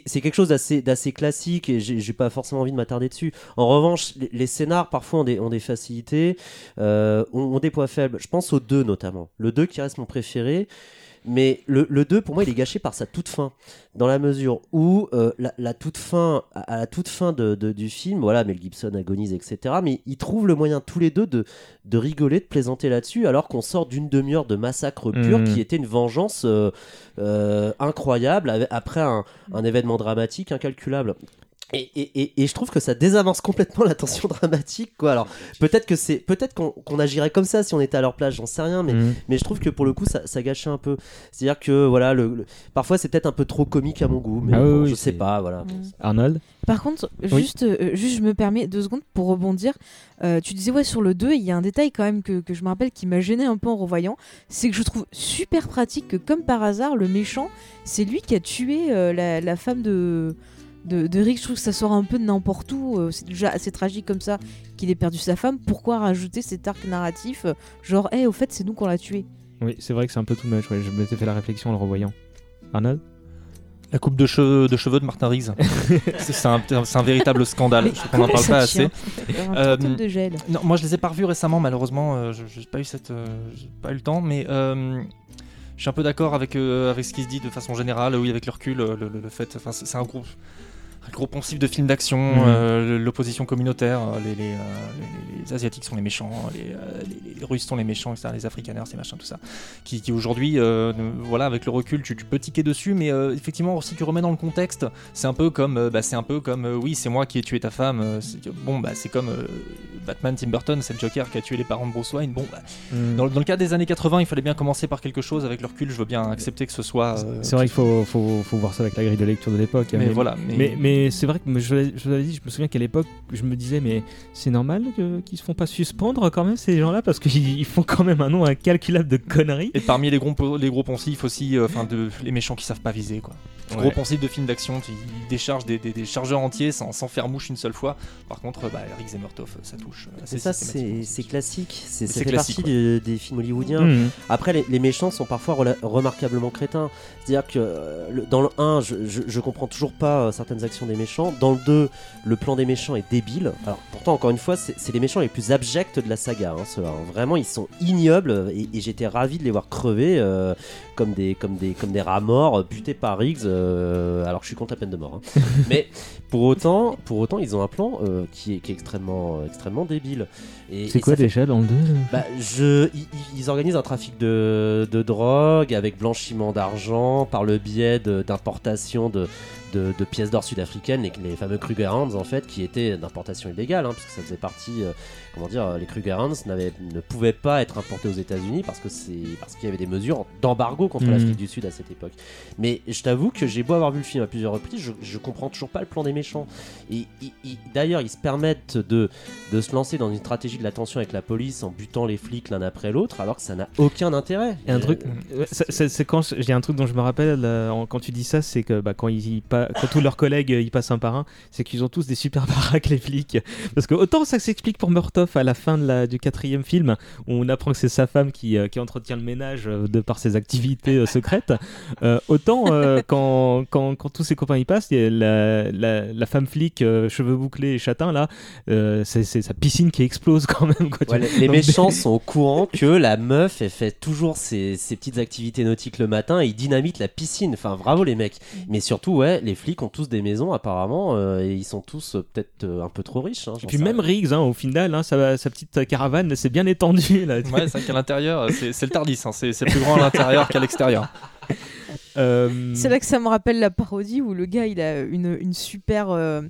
quelque chose d'assez classique et j'ai pas forcément envie de m'attarder En revanche, les, les, scénars parfois ont des, ont des facilités, ont, ont, des points faibles. Je pense au 2 notamment. Le 2 qui reste mon préféré. Mais le, le 2, pour moi, il est gâché par sa toute fin. Dans la mesure où, euh, la, la, toute fin, à la toute fin de, de, du film, voilà, Mel Gibson agonise, etc. Mais ils trouvent le moyen, tous les deux, de, de rigoler, de plaisanter là-dessus, alors qu'on sort d'une demi-heure de massacre pur mmh. qui était une vengeance euh, euh, incroyable après un, un événement dramatique incalculable. Et, et, et, je trouve que ça désavance complètement la tension dramatique quoi alors peut-être que c'est peut-être qu'on qu agirait comme ça si on était à leur place j'en sais rien mais, mmh. mais je trouve que pour le coup ça, ça gâchait un peu c'est à dire que voilà le, le... parfois c'est peut-être un peu trop comique à mon goût mais ah, bon, oui, je sais pas voilà mmh. Arnold par contre juste, oui. euh, juste je me permets deux secondes pour rebondir euh, tu disais ouais sur le 2 il y a un détail quand même que, que je me rappelle qui m'a gêné un peu en revoyant c'est que je trouve super pratique que comme par hasard le méchant c'est lui qui a tué euh, la, la femme de de, de, Rick, je trouve que ça sort un peu de n'importe où. Euh, c'est déjà assez tragique comme ça qu'il ait perdu sa femme. Pourquoi rajouter cet arc narratif euh, Genre, hé, hey, au fait, c'est nous qu'on l'a tué? Oui, c'est vrai que c'est un peu tout much. Ouais. Je m'étais fait la réflexion en le revoyant. Arnold? La coupe de cheveux de, cheveux de Martin Riggs. c'est un, un, véritable scandale. Je qu'on n'en parle pas assez. Euh, de gel. Non, moi je les ai pas revus récemment, malheureusement. Euh, je n'ai pas, eu cette, euh, pas eu le temps, mais je suis un peu d'accord avec, avec ce qui se dit de façon générale. Oui, avec le recul, le, le, le fait. C'est un groupe gros poncif de films d'action, mmh. euh, l'opposition communautaire, les, les, euh, les, les, Asiatiques sont les méchants, les, les, Russes sont les méchants, etc., les Afrikaners, ces machins, tout ça. Qui, qui aujourd'hui, euh, voilà, avec le recul, tu, tu peux tiquer dessus, mais effectivement, si tu remets dans le contexte, c'est un peu comme, bah, c'est un peu comme, oui, c'est moi qui ai tué ta femme. bon, bah, c'est comme Batman Tim Burton, c'est le Joker qui a tué les parents de Bruce Wayne. Bon, bah, mmh. dans, dans, le cas des années 80, il fallait bien commencer par quelque chose. Avec le recul, je veux bien accepter que ce soit. c'est vrai qu'il faut, faut, faut, voir ça avec la grille de lecture de l'époque. Mais, mais, voilà. mais, mais, mais c'est vrai que je, dit, je me souviens qu'à l'époque, je me disais, mais c'est normal qu'ils qu se font pas suspendre quand même ces gens-là parce qu'ils font quand même un nom incalculable de conneries. Et parmi les gros, les poncifs aussi, enfin euh, de les méchants qui savent pas viser quoi. Ouais. Gros poncif de films d'action, ils déchargent des, des, des, chargeurs entiers sans, sans, faire mouche une seule fois. Par contre, bah, Rick Zemmertov, ça touche. C'est ça, c'est classique. C'est ça fait classique, partie ouais. des films hollywoodiens. Mmh. Après, les, les, méchants sont parfois remarquablement crétins. C'est-à-dire que euh, le, dans le 1, je, je, je, comprends toujours pas euh, certaines actions des méchants. Dans le 2, le plan des méchants est débile. Alors, pourtant, encore une fois, c'est les méchants les plus abjects de la saga. Hein, ceux hein. Vraiment, ils sont ignobles et, et j'étais ravi de les voir crever euh, comme, des, comme, des, comme des rats morts butés par Riggs. Euh, alors, je suis contre la peine de mort. Hein. Mais pour autant, pour autant, ils ont un plan euh, qui, est, qui, est, extrêmement, extrêmement débile. C'est quoi déjà fait... dans le 2 bah, je, ils, ils, organisent un trafic de, de drogue avec blanchiment d'argent par le biais d'importation de, de, de, pièces d'or sud-africaines, les, les, fameux Kruger Hands en fait, qui étaient d'importation illégale, hein, puisque ça faisait partie, euh, comment dire, les Kruger Hands ne pouvaient pas être importés aux États-Unis parce que c'est parce qu'il y avait des mesures d'embargo contre mmh. l'Afrique du Sud à cette époque. Mais je t'avoue que j'ai beau avoir vu le film à plusieurs reprises, je, je comprends toujours pas le plan des méchants. Et, d'ailleurs, ils se permettent de, de se lancer dans une stratégie de la tension avec la police en butant les flics l'un après l'autre, alors que ça n'a aucun intérêt. Et un truc, Euh, c'est- quand j'ai un truc dont je me rappelle euh, quand tu dis ça, c'est que bah, quand, ils, y quand tous leurs collègues euh, y passent un par un, c'est qu'ils ont tous des super baraques les flics. Parce que autant ça s'explique pour Murtoff à la fin de la, du quatrième film, où on apprend que c'est sa femme qui, euh, qui entretient le ménage euh, de par ses activités secrètes, euh, autant euh, quand, quand, quand tous ses copains y passent, il y a la, la, la femme flic euh, cheveux bouclés et châtain là, c'est sa piscine qui explose quand même. Quoi, Ouais, les méchants sont au courant que la meuf, elle fait toujours ses, ses petites activités nautiques le matin et ils dynamitent la piscine. Enfin, bravo les mecs. Mais surtout, ouais, les flics ont tous des maisons apparemment euh, et ils sont tous euh, peut-être euh, un peu trop riches. hein, Et puis même. Riggs, hein, au final, hein, sa, sa petite caravane s'est bien étendue. Là. Ouais, c'est vrai qu'à l'intérieur, c'est c'est le Tardis. hein, C'est c'est plus grand à l'intérieur qu'à l'extérieur. Euh, C'est là que ça me rappelle la parodie où le gars il a une, une super. euh,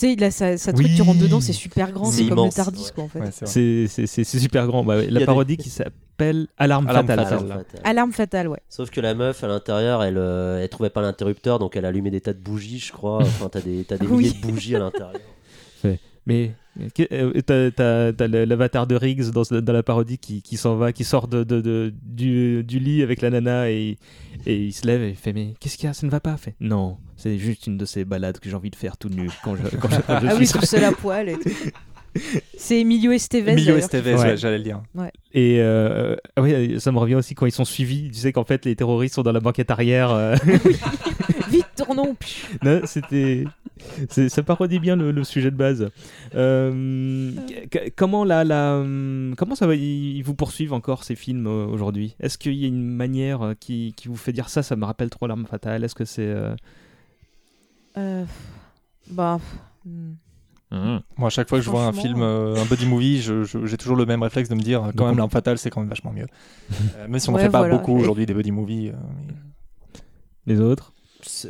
sais, il a sa, sa truc, Oui. tu rentres dedans, c'est super grand, C'est comme le Tardis ouais. quoi en fait. Ouais, c'est super grand. Bah, la parodie qui s'appelle Alarme, Alarme Fatale. Fatale. Alarme ouais. Sauf que la meuf à l'intérieur, elle, euh, elle trouvait pas l'interrupteur, donc elle allumait des tas de bougies, je crois. Enfin, t'as des, t'as des Oui. milliers de bougies à l'intérieur. Mais t'as- t'as l'avatar de Riggs dans, dans la parodie qui, qui s'en va, qui sort de, de- de- du, du lit avec la nana et, et il se lève et il fait Mais qu'est-ce qu'il y a? Ça ne va pas? Fait Non, c'est juste une de ces balades que j'ai envie de faire tout nu quand je, quand je, quand je Ah oui, suis tout seul à poil et tout. C'est Emilio Estevez. Emilio Estevez, Ouais. ouais, j'allais le dire. Et euh, oui, ça me revient aussi quand ils sont suivis. Tu sais qu'en fait, les terroristes sont dans la banquette arrière. euh, Vite, tournons. Non, c'était. c'est- Ça parodie bien le, le sujet de base. Euh, comment, la, la, comment ça va Ils vous poursuivent encore ces films euh, aujourd'hui? Est-ce qu'il y a une manière euh, qui, qui vous fait dire ça? Ça me rappelle trop l'arme fatale. Est-ce que c'est. euh, Euh, bah. hmm. Moi, à chaque fois que je vois un film, euh, un buddy movie, je- je- j'ai toujours le même réflexe de me dire, quand même, l'arme fatale, c'est quand même vachement mieux. Euh, même si on n'en Ouais, fait pas voilà. beaucoup aujourd'hui des buddy movies. euh, mais- Les autres? C'est-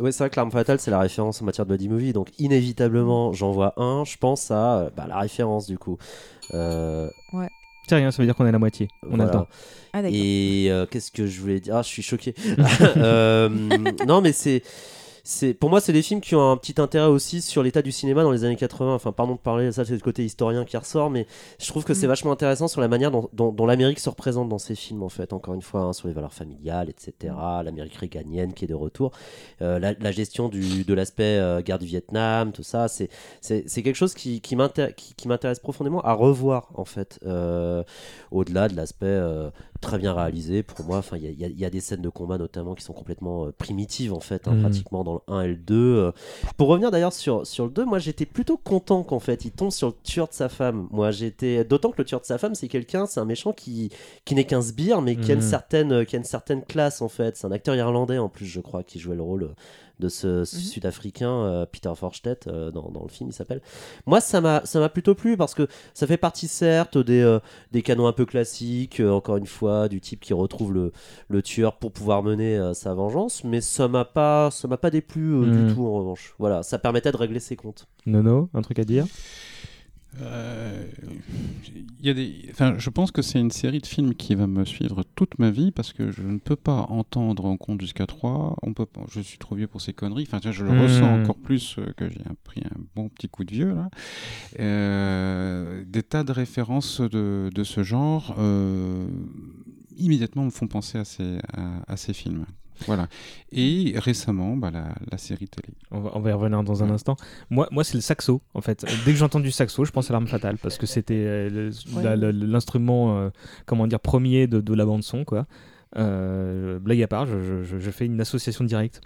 Ouais, c'est vrai que l'arme fatale, c'est la référence en matière de buddy movie, donc inévitablement, j'en vois un. Je pense à euh, bah, la référence du coup. Euh, C'est rien, ça veut dire qu'on est à la moitié. On a le voilà. temps. Ah, d'accord. Et euh, qu'est-ce que je voulais dire? Ah, je suis choqué. Euh, non, mais c'est. C'est, pour moi, c'est des films qui ont un petit intérêt aussi sur l'état du cinéma dans les années 80. Enfin, pardon de parler, ça c'est le côté historien qui ressort, mais je trouve que c'est Mm. vachement intéressant sur la manière dont, dont- dont l'Amérique se représente dans ces films, en fait. Encore une fois, hein, sur les valeurs familiales, etc. L'Amérique réganienne qui est de retour. Euh, la, la gestion du, de l'aspect euh, guerre du Vietnam, tout ça, c'est, c'est, quelque chose qui, qui, m'intér- qui, qui m'intéresse profondément à revoir, en fait. Euh, au-delà de l'aspect très bien réalisé pour moi enfin il y, y a- il y a des scènes de combat notamment qui sont complètement euh, primitives en fait hein, Mhm. pratiquement dans le 1 et le 2 Euh, pour revenir d'ailleurs sur, sur le 2 moi j'étais plutôt content qu'en fait il tombe sur le tueur de sa femme moi j'étais d'autant que le tueur de sa femme c'est quelqu'un c'est un méchant qui, qui n'est qu'un sbire mais qui a, une Mhm. certaine, qui a une certaine classe en fait c'est un acteur irlandais en plus je crois qui jouait le rôle de ce sud-africain euh, Peter Forstedt euh, dans, dans le film il s'appelle moi ça m'a ça m'a plutôt plu parce que ça fait partie certes des euh, des canons un peu classiques, euh, encore une fois, du type qui retrouve le, le tueur pour pouvoir mener euh, sa vengeance, mais ça m'a pas, ça m'a pas déplu du tout en revanche. Voilà, ça permettait de régler ses comptes. Nono, un truc à dire? Euh, y a des... enfin, je pense que c'est une série de films qui va me suivre toute ma vie parce que je ne peux pas entendre en compte jusqu'à 3. On peut. Je suis trop vieux pour ces conneries. Enfin, je le Mhm. ressens encore plus euh, que j'ai pris un bon petit coup de vieux. Là. Euh, des tas de références de, de ce genre euh, immédiatement me font penser à ces, à, à ces films. Voilà. Et récemment, bah, la, la série télé. on va, on va y revenir dans un instant. Moi, moi c'est le saxo, en fait. Dès que j'entends du saxo, je pense à l'arme fatale, parce que c'était euh, Ouais. l'instrument, euh, comment dire, premier de, de la bande son, quoi. Euh, blague à part, je, je- je fais une association directe.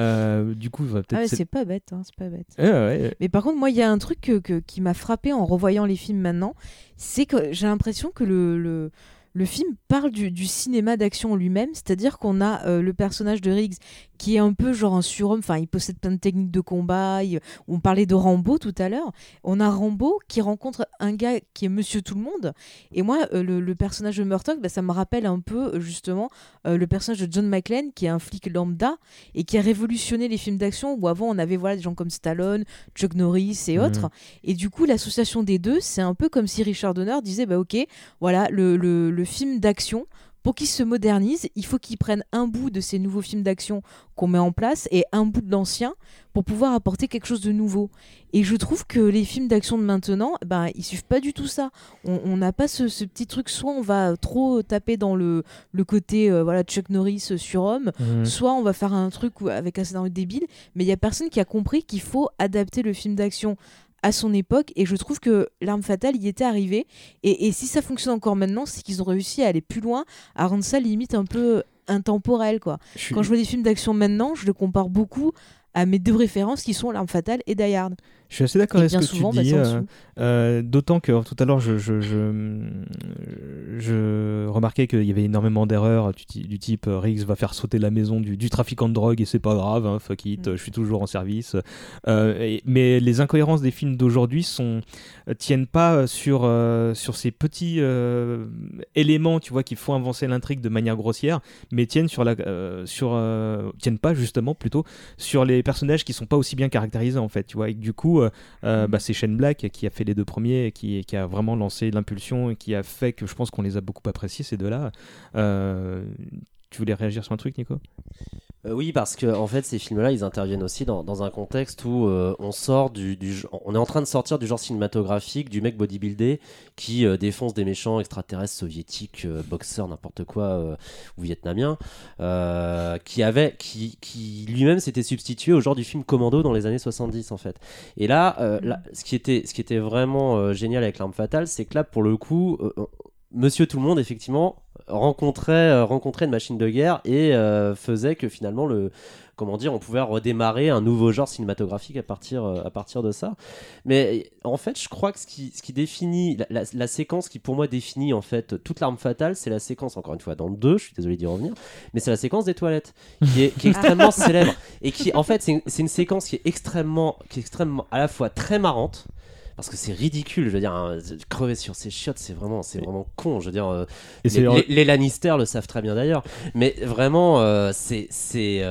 Euh, du coup, peut-être. Ah ouais, c'est- c'est pas bête, hein, c'est pas bête. Ouais, ouais, Mais par contre, moi, il y a un truc que- que- qui m'a frappé en revoyant les films maintenant, c'est que j'ai l'impression que le, le, le film parle du, cinéma d'action lui-même, c'est-à-dire qu'on a euh, le personnage de Riggs qui est un peu genre un surhomme, enfin, il possède plein de techniques de combat, il- on parlait de Rambo tout à l'heure, on a Rambo qui rencontre un gars qui est Monsieur Tout-le-Monde, et moi, euh, le, le personnage de Murtaugh, bah, ça me rappelle un peu, euh, justement, euh, le personnage de John McClane, qui est un flic lambda, et qui a révolutionné les films d'action, où avant, on avait voilà, des gens comme Stallone, Chuck Norris et Mhm. autres. Et du coup, l'association des deux, c'est un peu comme si Richard Donner disait bah ok, voilà, le, le, le film d'action pour qu'ils se modernisent, il faut qu'ils prennent un bout de ces nouveaux films d'action qu'on met en place et un bout de l'ancien pour pouvoir apporter quelque chose de nouveau. Et je trouve que les films d'action de maintenant, ben, ils suivent pas du tout ça. On n'a pas ce, petit truc, soit on va trop taper dans le, le côté euh, voilà Chuck Norris sur homme, mhm. soit on va faire un truc avec un scénario débile, mais il y a personne qui a compris qu'il faut adapter le film d'action à son époque et je trouve que l'arme fatale y était arrivée. Et, si ça fonctionne encore maintenant c'est qu'ils ont réussi à aller plus loin à rendre ça limite un peu intemporel quoi. Quand je vois des films d'action maintenant je le compare beaucoup à mes deux références qui sont l'arme fatale et Die Hard je suis assez d'accord avec ce que tu bah, dis, euh, euh, d'autant que tout à l'heure je, je, je, remarquais qu'il y avait énormément d'erreurs du, type euh, Riggs va faire sauter la maison du, du trafiquant de drogue et c'est pas grave, hein, fuck it, mm. je suis toujours en service. mais les incohérences des films d'aujourd'hui sont tiennent pas sur, sur ces petits éléments tu vois, qui font avancer l'intrigue de manière grossière, mais tiennent, sur la, sur, tiennent pas justement plutôt sur les personnages qui sont pas aussi bien caractérisés en fait. Tu vois, et du coup, euh, bah, c'est Shane Black qui a fait les deux premiers et qui, qui a vraiment lancé l'impulsion et qui a fait que je pense qu'on les a beaucoup appréciés ces deux-là. Euh, tu voulais réagir sur un truc, Nico? Euh, oui, parce que en fait, ces films-là, ils interviennent aussi dans, dans un contexte où euh, on sort du, du, on est en train de sortir du genre cinématographique du mec bodybuildé qui euh, défonce des méchants extraterrestres soviétiques, boxeurs, n'importe quoi, ou vietnamiens, qui avait, qui, qui lui-même s'était substitué au genre du film Commando dans les années 70 en fait. Et là, là ce qui était, ce qui était vraiment génial avec l'arme fatale, c'est que là, pour le coup, Monsieur Tout le Monde, effectivement, rencontrait, euh, rencontrait une machine de guerre et euh, faisait que finalement le comment dire on pouvait redémarrer un nouveau genre cinématographique à partir euh, à partir de ça. Mais en fait je crois que ce qui, ce qui définit la, séquence qui pour moi définit en fait toute l'arme fatale c'est la séquence encore une fois dans le 2 je suis désolé d'y revenir mais c'est la séquence des toilettes qui est, qui est extrêmement célèbre et qui en fait c'est une, une, séquence qui est extrêmement qui est extrêmement à la fois très marrante parce que c'est ridicule. Je veux dire, hein, crever sur ces chiottes, c'est vraiment, c'est vraiment con. Je veux dire, euh, les, Lannister le savent très bien d'ailleurs. Mais vraiment, euh, c'est, c'est,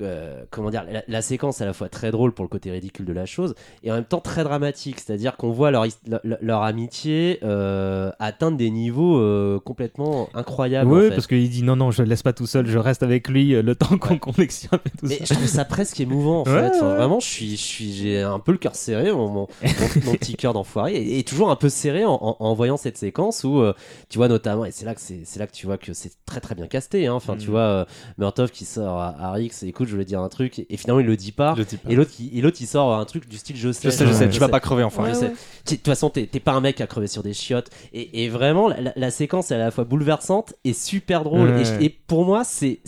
euh, comment dire, la, séquence à la fois très drôle pour le côté ridicule de la chose et en même temps très dramatique. C'est-à-dire qu'on voit leur, leur, amitié euh, atteindre des niveaux euh, complètement incroyables. Oui, parce qu'il dit non, non, je le laisse pas tout seul, je reste avec lui le temps qu'on connexion et tout Mais je trouve ça presque émouvant en fait. vraiment, je suis, je suis, j'ai un peu le cœur serré, mon, mon, petit cœur d'enfoiré, et, toujours un peu serré en, en, voyant cette séquence où tu vois notamment, et c'est là que c'est là que tu vois que c'est très très bien casté. Hein. Enfin, tu mm. vois Murtov qui sort à, à Rix, écoute je voulais dire un truc, et, finalement il le dit pas. Et l'autre, il, l'autre, il sort un truc du style je sais. Je sais, je sais, tu vas pas crever enfin. De toute façon, t'es, pas un mec à crever sur des chiottes. Et, vraiment, la, séquence est à la fois bouleversante et super drôle. Et, pour moi, c'est,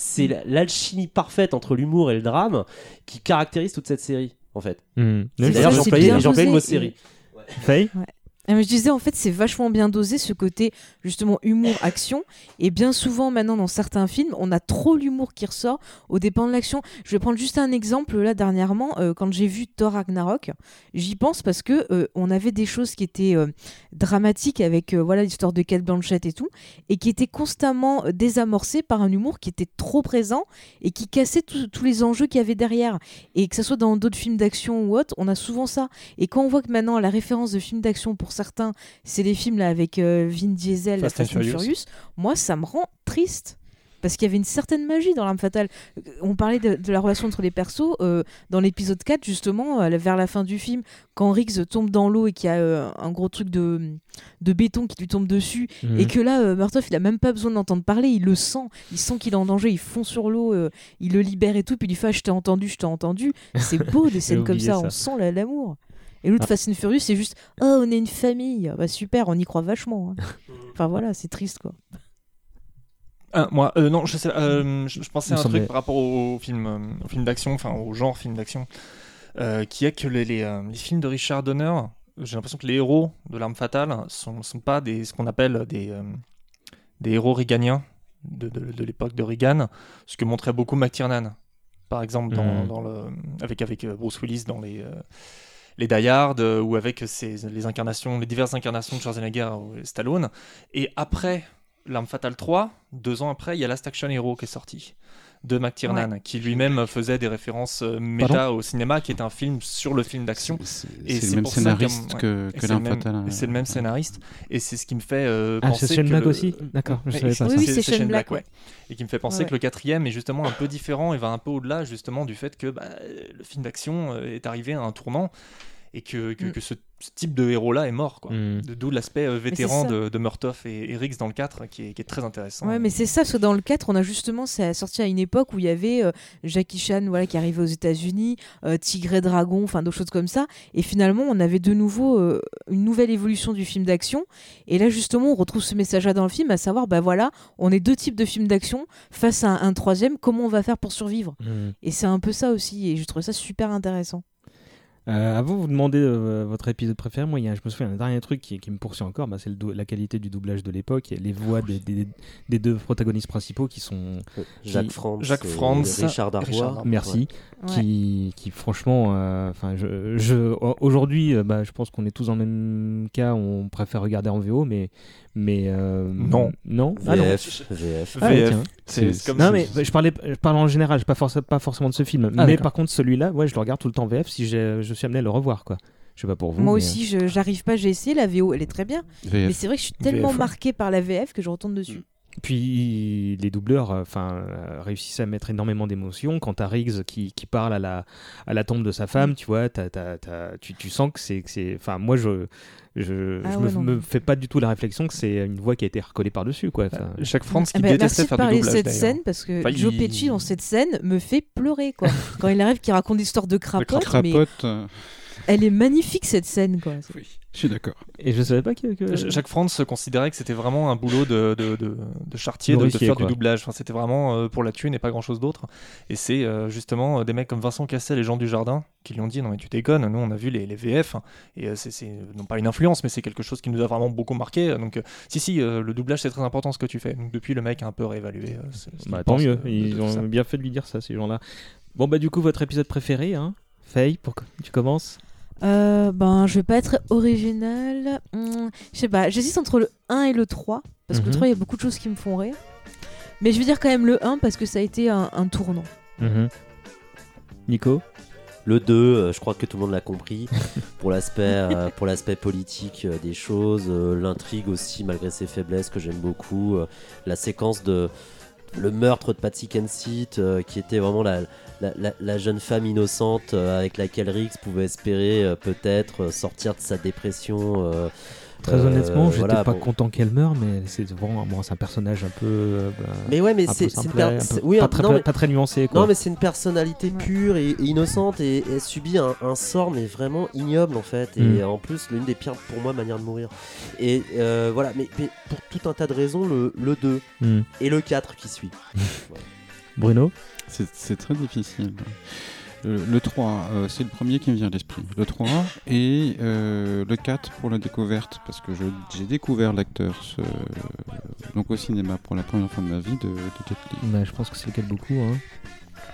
l'alchimie parfaite entre l'humour et le drame qui caractérise toute cette série, en fait. Hmm. D'ailleurs, j'employais, le mot série. Faye? Je disais, en fait, c'est vachement bien dosé ce côté, justement, humour-action. Et bien souvent, maintenant, dans certains films, on a trop l'humour qui ressort au dépend de l'action. Je vais prendre juste un exemple, là, dernièrement, euh, quand j'ai vu Thor Ragnarok, j'y pense parce que euh, on avait des choses qui étaient euh, dramatiques avec, voilà, l'histoire de Kate Blanchett et tout, et qui étaient constamment désamorcées par un humour qui était trop présent et qui cassait tous les enjeux qu'il y avait derrière. Et que ce soit dans d'autres films d'action ou autres, on a souvent ça. Et quand on voit que maintenant, la référence de films d'action pour certains, c'est les films là avec euh, Vin Diesel, Fast, Fast and Furious. Moi, ça me rend triste parce qu'il y avait une certaine magie dans l'arme fatale. On parlait de, la relation entre les persos euh, dans l'épisode 4 justement euh, vers la fin du film quand Riggs tombe dans l'eau et qu'il y a un gros truc de, de béton qui lui tombe dessus mhm. et que là Murtaugh il a même pas besoin d'entendre parler, il le sent, il sent qu'il est en danger, il fond sur l'eau, il le libère et tout puis il lui fait ah, je t'ai entendu, je t'ai entendu. C'est beau des scènes comme ça, on sent l'amour. Et l'autre, ah. Fast and Furious, c'est juste Oh, on est une famille. Bah super, on y croit vachement. Hein. enfin voilà, c'est triste quoi. Ah, moi, euh, non, je, sais, euh, je, pensais à un truc par rapport au film, euh, au film d'action, enfin au genre film d'action, qui est que les, les, films de Richard Donner, j'ai l'impression que les héros de l'arme fatale sont, sont pas des, ce qu'on appelle des, des héros réganiens de, de, l'époque de Reagan, ce que montrait beaucoup McTiernan, par exemple, dans, hmm. dans le, avec, avec Bruce Willis dans les les Die Hard euh, ou avec les incarnations, les diverses incarnations de Schwarzenegger ou Stallone. Et après L'Arme Fatale 3, deux ans après, il y a Last Action Hero qui est sorti de McTiernan, qui lui-même faisait des références euh, méta au cinéma, qui est un film sur le film d'action. Et c'est le même scénariste que, que Fatale. C'est le même scénariste, et c'est ce qui me fait euh, ah, penser. c'est Shane que Black le... aussi D'accord, je savais pas oui, c'est Shane Black, ouais. Et qui me fait penser que le quatrième est justement un peu différent et va un peu au-delà justement du fait que bah, le film d'action euh, est arrivé à un tournant et que, que, Mm. que ce, ce type de héros-là est mort. quoi. Mm. De- D'où l'aspect euh, vétéran de, de Murtoff et Erix dans le 4 qui est, qui est très intéressant. Ouais, mais c'est ça, parce que dans le 4, on a justement, c'est sorti à une époque où il y avait euh, Jackie Chan voilà, qui arrivait aux États-Unis, euh, Tigre et Dragon, enfin d'autres choses comme ça. Et finalement, on avait de nouveau euh, une nouvelle évolution du film d'action. Et là, justement, on retrouve ce message-là dans le film, à savoir, bah voilà, on est deux types de films d'action face à un, un troisième, comment on va faire pour survivre? Mm. Et c'est un peu ça aussi, et je trouve ça super intéressant. Euh, avant de vous demander euh, votre épisode préféré, moi, il y a, je me souviens d'un dernier truc qui, qui me poursuit encore, bah, c'est la qualité du doublage de l'époque et les voix des, des- des deux protagonistes principaux qui sont. Jacques qui- Franz, Jacques et Franz, Richard Darbois. Richard. Merci. Ouais. Qui, qui franchement, euh, enfin, je, je, aujourd'hui, euh, bah, je pense qu'on est tous dans le même cas. On préfère regarder en VO, mais, mais euh, Non. non. Ah, non. VF, VF. Ah, VF. C'est comme Non mais je parlais, je parle en général, pas, forc- pas forcément de ce film. Ah, mais par contre celui-là, ouais, je le regarde tout le temps en VF si j'ai- je suis amené à le revoir quoi. Je sais pas pour vous. Moi mais, aussi, je- j'arrive pas, j'ai essayé, la VO, elle est très bien. Mais c'est vrai que je suis tellement VF, marquée par la VF que je retourne dessus. euh, Puis les doubleurs, euh, enfin, euh, réussissent à mettre énormément d'émotions. Quand t'as Riggs qui, qui parle à la, à la tombe de sa femme, tu vois, tu, tu sens que c'est, enfin, moi je, je, Ah je ouais, me, fais pas du tout la réflexion que c'est une voix qui a été recollée par dessus quoi. Enfin, Jacques Franz qui Ah bah, détestait merci de faire parler doublage cette scène parce que Enfin, Joe il- Pesci dans cette scène me fait pleurer quoi. Quand il arrive, qu'il raconte l'histoire de crapote, mais Crapote. euh, elle est magnifique cette scène quoi. Oui, je suis d'accord. Et je savais pas que. que- Jacques Franz considérait que c'était vraiment un boulot de, de, de, de chartier, de, faire quoi. du doublage. Enfin, c'était vraiment euh, pour la thune et pas grand chose d'autre. Et c'est euh, justement euh, des mecs comme Vincent Cassel et Jean Dujardin qui lui ont dit Non, mais tu déconnes, nous on a vu les, les VF, hein, et euh, c'est c'est, non pas une influence, mais c'est quelque chose qui nous a vraiment beaucoup marqué. Donc, euh, si, si, euh, le doublage c'est très important ce que tu fais. Donc, depuis, le mec a un peu réévalué. euh, ce- ce qu'il Bah, tant mieux, ils ça. ont bien fait de lui dire ça ces gens-là. Bon bah du coup votre épisode préféré, hein Faye, pour que tu commences. Euh, ben, je vais pas être original. Hmm, je sais pas, j'hésite entre le 1 et le 3 parce que le 3 il y a beaucoup de choses qui me font rire. Mais je vais dire quand même le 1 parce que ça a été un, un tournant. Mhm. Nico? Le 2, euh, je crois que tout le monde l'a compris, pour l'aspect euh, pour l'aspect politique euh, des choses, euh, l'intrigue aussi, malgré ses faiblesses que j'aime beaucoup, euh, la séquence de le meurtre de Patsy Kensit, euh, qui était vraiment la, jeune femme innocente euh, avec laquelle Riggs pouvait espérer euh, peut-être sortir de sa dépression. Très euh, honnêtement, j'étais voilà, pas bon. content qu'elle meure, mais c'est vraiment bon, c'est un personnage un peu. euh, bah, Mais ouais, mais c'est une per- un peu- c'est- oui, pas, un- très, non, mais- pas très nuancé quoi. Non, mais c'est une personnalité pure et, et innocente et, elle subit un, un sort, mais vraiment ignoble en fait. Et Mm. en plus, l'une des pires pour moi manières de mourir. Et euh, voilà, mais, mais pour tout un tas de raisons, le, le 2 Hmm. et le 4 qui suit. Bruno? C'est c'est très difficile. Le, le 3, euh, c'est le premier qui me vient à l'esprit. Le 3 et euh, le 4 pour la découverte, parce que je- j'ai découvert l'acteur ce- donc au cinéma pour la première fois de ma vie de, de Jet Li. Bah, Je pense que c'est le cas de beaucoup. Hein.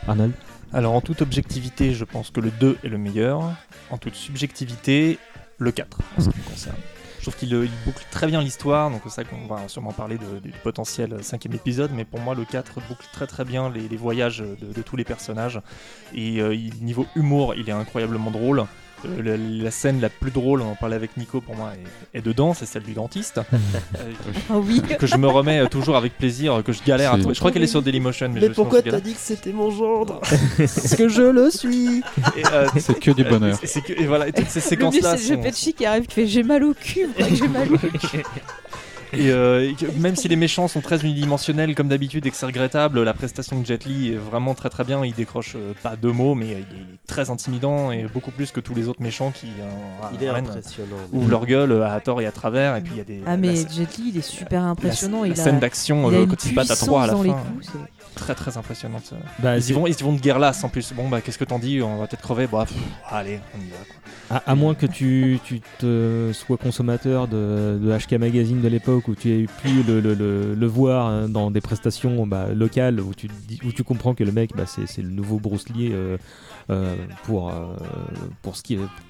Arnold? Alors, en toute objectivité, je pense que le 2 est le meilleur. En toute subjectivité, le 4, en ce qui me concerne. Je trouve qu'il euh, boucle très bien l'histoire, donc c'est ça qu'on va sûrement parler du potentiel cinquième épisode, mais pour moi le 4 boucle très très bien les, voyages de, tous les personnages. Et euh, niveau humour, il est incroyablement drôle. Euh, la, la scène la plus drôle, on en parlait avec Nico pour moi, est, est dedans, c'est celle du dentiste. Euh, Ah oui. que je me remets euh, toujours avec plaisir, euh, que je galère à C'est- trouver. Je crois qu'elle est sur Dailymotion, mais, Mais, je pourquoi t'as dit que c'était mon gendre Parce que je le suis euh, C'est que du bonheur. et, c'est que- et voilà, et toutes ces Le séquences-là c'est sont, qui arrive qui fait j'ai mal au cul, j'ai mal au cul. Et, euh, même si les méchants sont très unidimensionnels comme d'habitude et que c'est regrettable, la prestation de Jet Li est vraiment très très bien. Il décroche euh, pas deux mots, mais il est très intimidant et beaucoup plus que tous les autres méchants qui euh, Il est ramènent- impressionnant. ouvrent leur gueule euh, à tort et à travers. Et puis il y a des Ah la- mais la, Jet Li il est super la- impressionnant. la il a, scène d'action euh, quand il bat à trois à la fin, coups. très très impressionnante. Bah, Ils y, vont, ils y vont de guerre lasse en plus. Bon bah qu'est-ce que t'en dis? On va peut-être crever. Bah pff, allez, on y va. Quoi. À, à moins que tu, tu te sois consommateur de, de HK Magazine de l'époque où tu aies pu le, voir hein, dans des prestations bah, locales où tu, où tu comprends que le mec bah, c'est le nouveau Bruce euh, euh, pour, euh,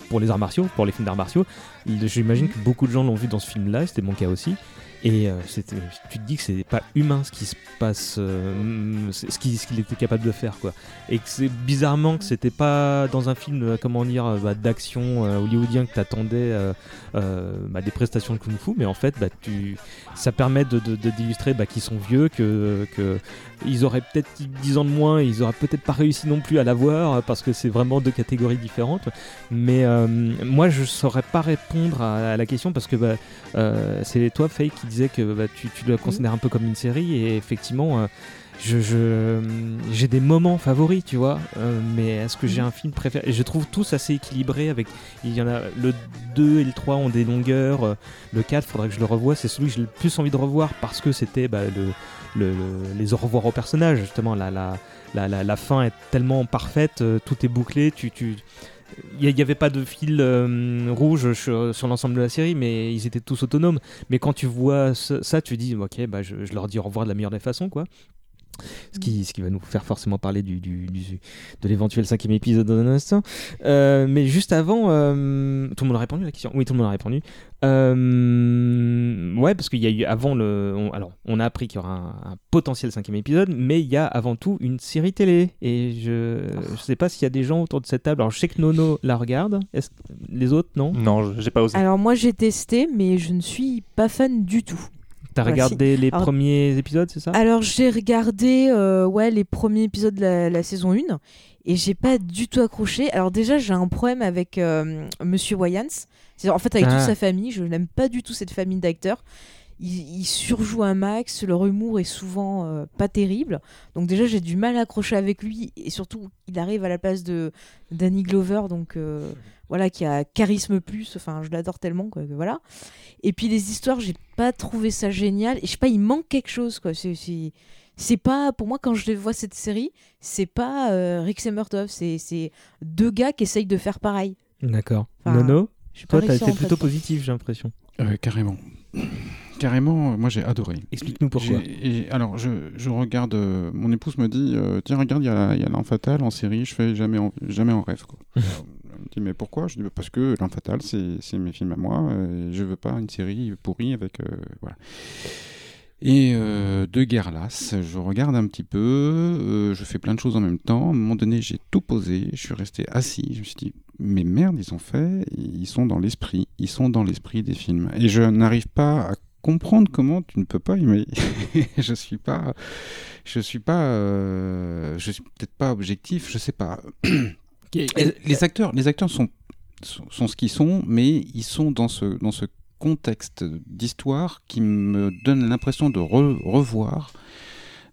pour, les arts martiaux, pour les films d'arts martiaux. J'imagine que beaucoup de gens l'ont vu dans ce film-là, c'était mon cas aussi. Et euh, tu te dis que c'est pas humain ce qui se passe, euh, ce qu'il était capable de faire, quoi. Et que c'est bizarrement que c'était pas dans un film, euh, comment dire, euh, bah, d'action euh, hollywoodien que t'attendais bah, des prestations de kung-fu, mais en fait, bah, ça permet de- d'illustrer bah, qu'ils sont vieux, que, que ils auraient peut-être 10 ans de moins, ils auraient peut-être pas réussi non plus à l'avoir, euh, parce que c'est vraiment deux catégories différentes. Mais euh, moi, je saurais pas répondre à, à la question parce que bah, euh, c'est toi, Faye, qui disais que bah, tu, tu le considères un peu comme une série et effectivement. euh, je, je- j'ai des moments favoris, tu vois, euh, mais est-ce que j'ai un film préféré? Et je trouve tous assez équilibrés. Avec, il y en a le 2 et le 3 ont des longueurs. euh, le 4, faudrait que je le revoie. C'est celui que j'ai le plus envie de revoir parce que c'était bah, le, le- le- les au revoir au personnage. Justement, la, la, la, la, fin est tellement parfaite, euh, tout est bouclé. Tu, tu, il n'y avait pas de fil euh, rouge sur, l'ensemble de la série, mais ils étaient tous autonomes. Mais quand tu vois ça, tu dis, ok, bah, je leur dis au revoir de la meilleure des façons, quoi. Ce qui, ce qui va nous faire forcément parler du, du- du- de l'éventuel cinquième épisode dans un instant. Euh, mais juste avant, euh, tout le monde a répondu à la question Oui, tout le monde a répondu. Euh, ouais, parce qu'il y a eu avant le. on- alors, on a appris qu'il y aura un, un potentiel cinquième épisode, mais il y a avant tout une série télé. Et je, je sais pas s'il y a des gens autour de cette table. Alors, je sais que Nono la regarde. Est-ce les autres, non? Non, j'ai pas osé. Alors moi j'ai testé, mais je ne suis pas fan du tout. T'as Voilà, regardé si. les Alors- premiers épisodes, c'est ça? Alors j'ai regardé euh, ouais, les premiers épisodes de la, la saison 1 et j'ai pas du tout accroché. Alors déjà j'ai un problème avec euh, Monsieur Wayans. En fait avec Ah. toute sa famille, je n'aime pas du tout cette famille d'acteurs. Il, il surjoue un max, leur humour est souvent euh, pas terrible. Donc déjà j'ai du mal à accrocher avec lui et surtout il arrive à la place de Danny Glover donc euh, voilà qui a charisme plus. Enfin je l'adore tellement quoi que voilà. Et puis les histoires j'ai pas trouvé ça génial et je sais pas il manque quelque chose quoi. C'est c'est- c'est pas pour moi quand je vois cette série c'est pas euh, Rick et Murtaugh c'est c'est deux gars qui essayent de faire pareil. D'accord. Enfin, Nono Toi, t'as été plutôt positif, j'ai l'impression. Euh, carrément. Carrément, euh, moi j'ai adoré. Explique-nous pourquoi. Et alors, je, je regarde. euh, mon épouse me dit euh, Tiens, regarde, il y a, y a L'Arme Fatale en série, je fais jamais en, jamais en rêve. Quoi. Elle me dit Mais pourquoi? Je dis Bah, Parce que L'Arme Fatale, c'est mes films à moi, et je veux pas une série pourrie avec. voilà. Et euh, de guerre lasse, je regarde un petit peu, euh, je fais plein de choses en même temps. À un moment donné, j'ai tout posé, je suis resté assis. Je me suis dit, mais merde, ils ont fait, ils sont dans l'esprit, ils sont dans l'esprit des films. Et je n'arrive pas à comprendre comment tu ne peux pas aimer. je suis pas, je suis pas, euh, je suis peut-être pas objectif, je sais pas. Les acteurs, les acteurs sont, sont, sont ce qu'ils sont, mais ils sont dans ce, dans ce contexte d'histoire qui me donne l'impression de re- revoir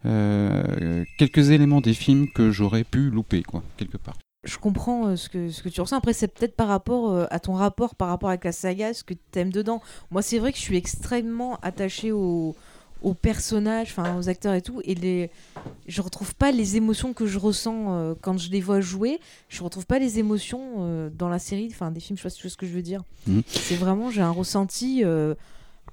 euh, quelques éléments des films que j'aurais pu louper, quoi, quelque part. Je comprends euh, ce, que, ce que tu ressens. Après, c'est peut-être par rapport euh, à ton rapport par rapport avec la saga, ce que tu aimes dedans. Moi, c'est vrai que je suis extrêmement attachée aux, aux personnages, enfin aux acteurs et tout. Et les... je retrouve pas les émotions que je ressens euh, quand je les vois jouer. Je retrouve pas les émotions euh, dans la série, enfin des films, je sais pas ce que je veux dire. Mhm. C'est vraiment, j'ai un ressenti euh,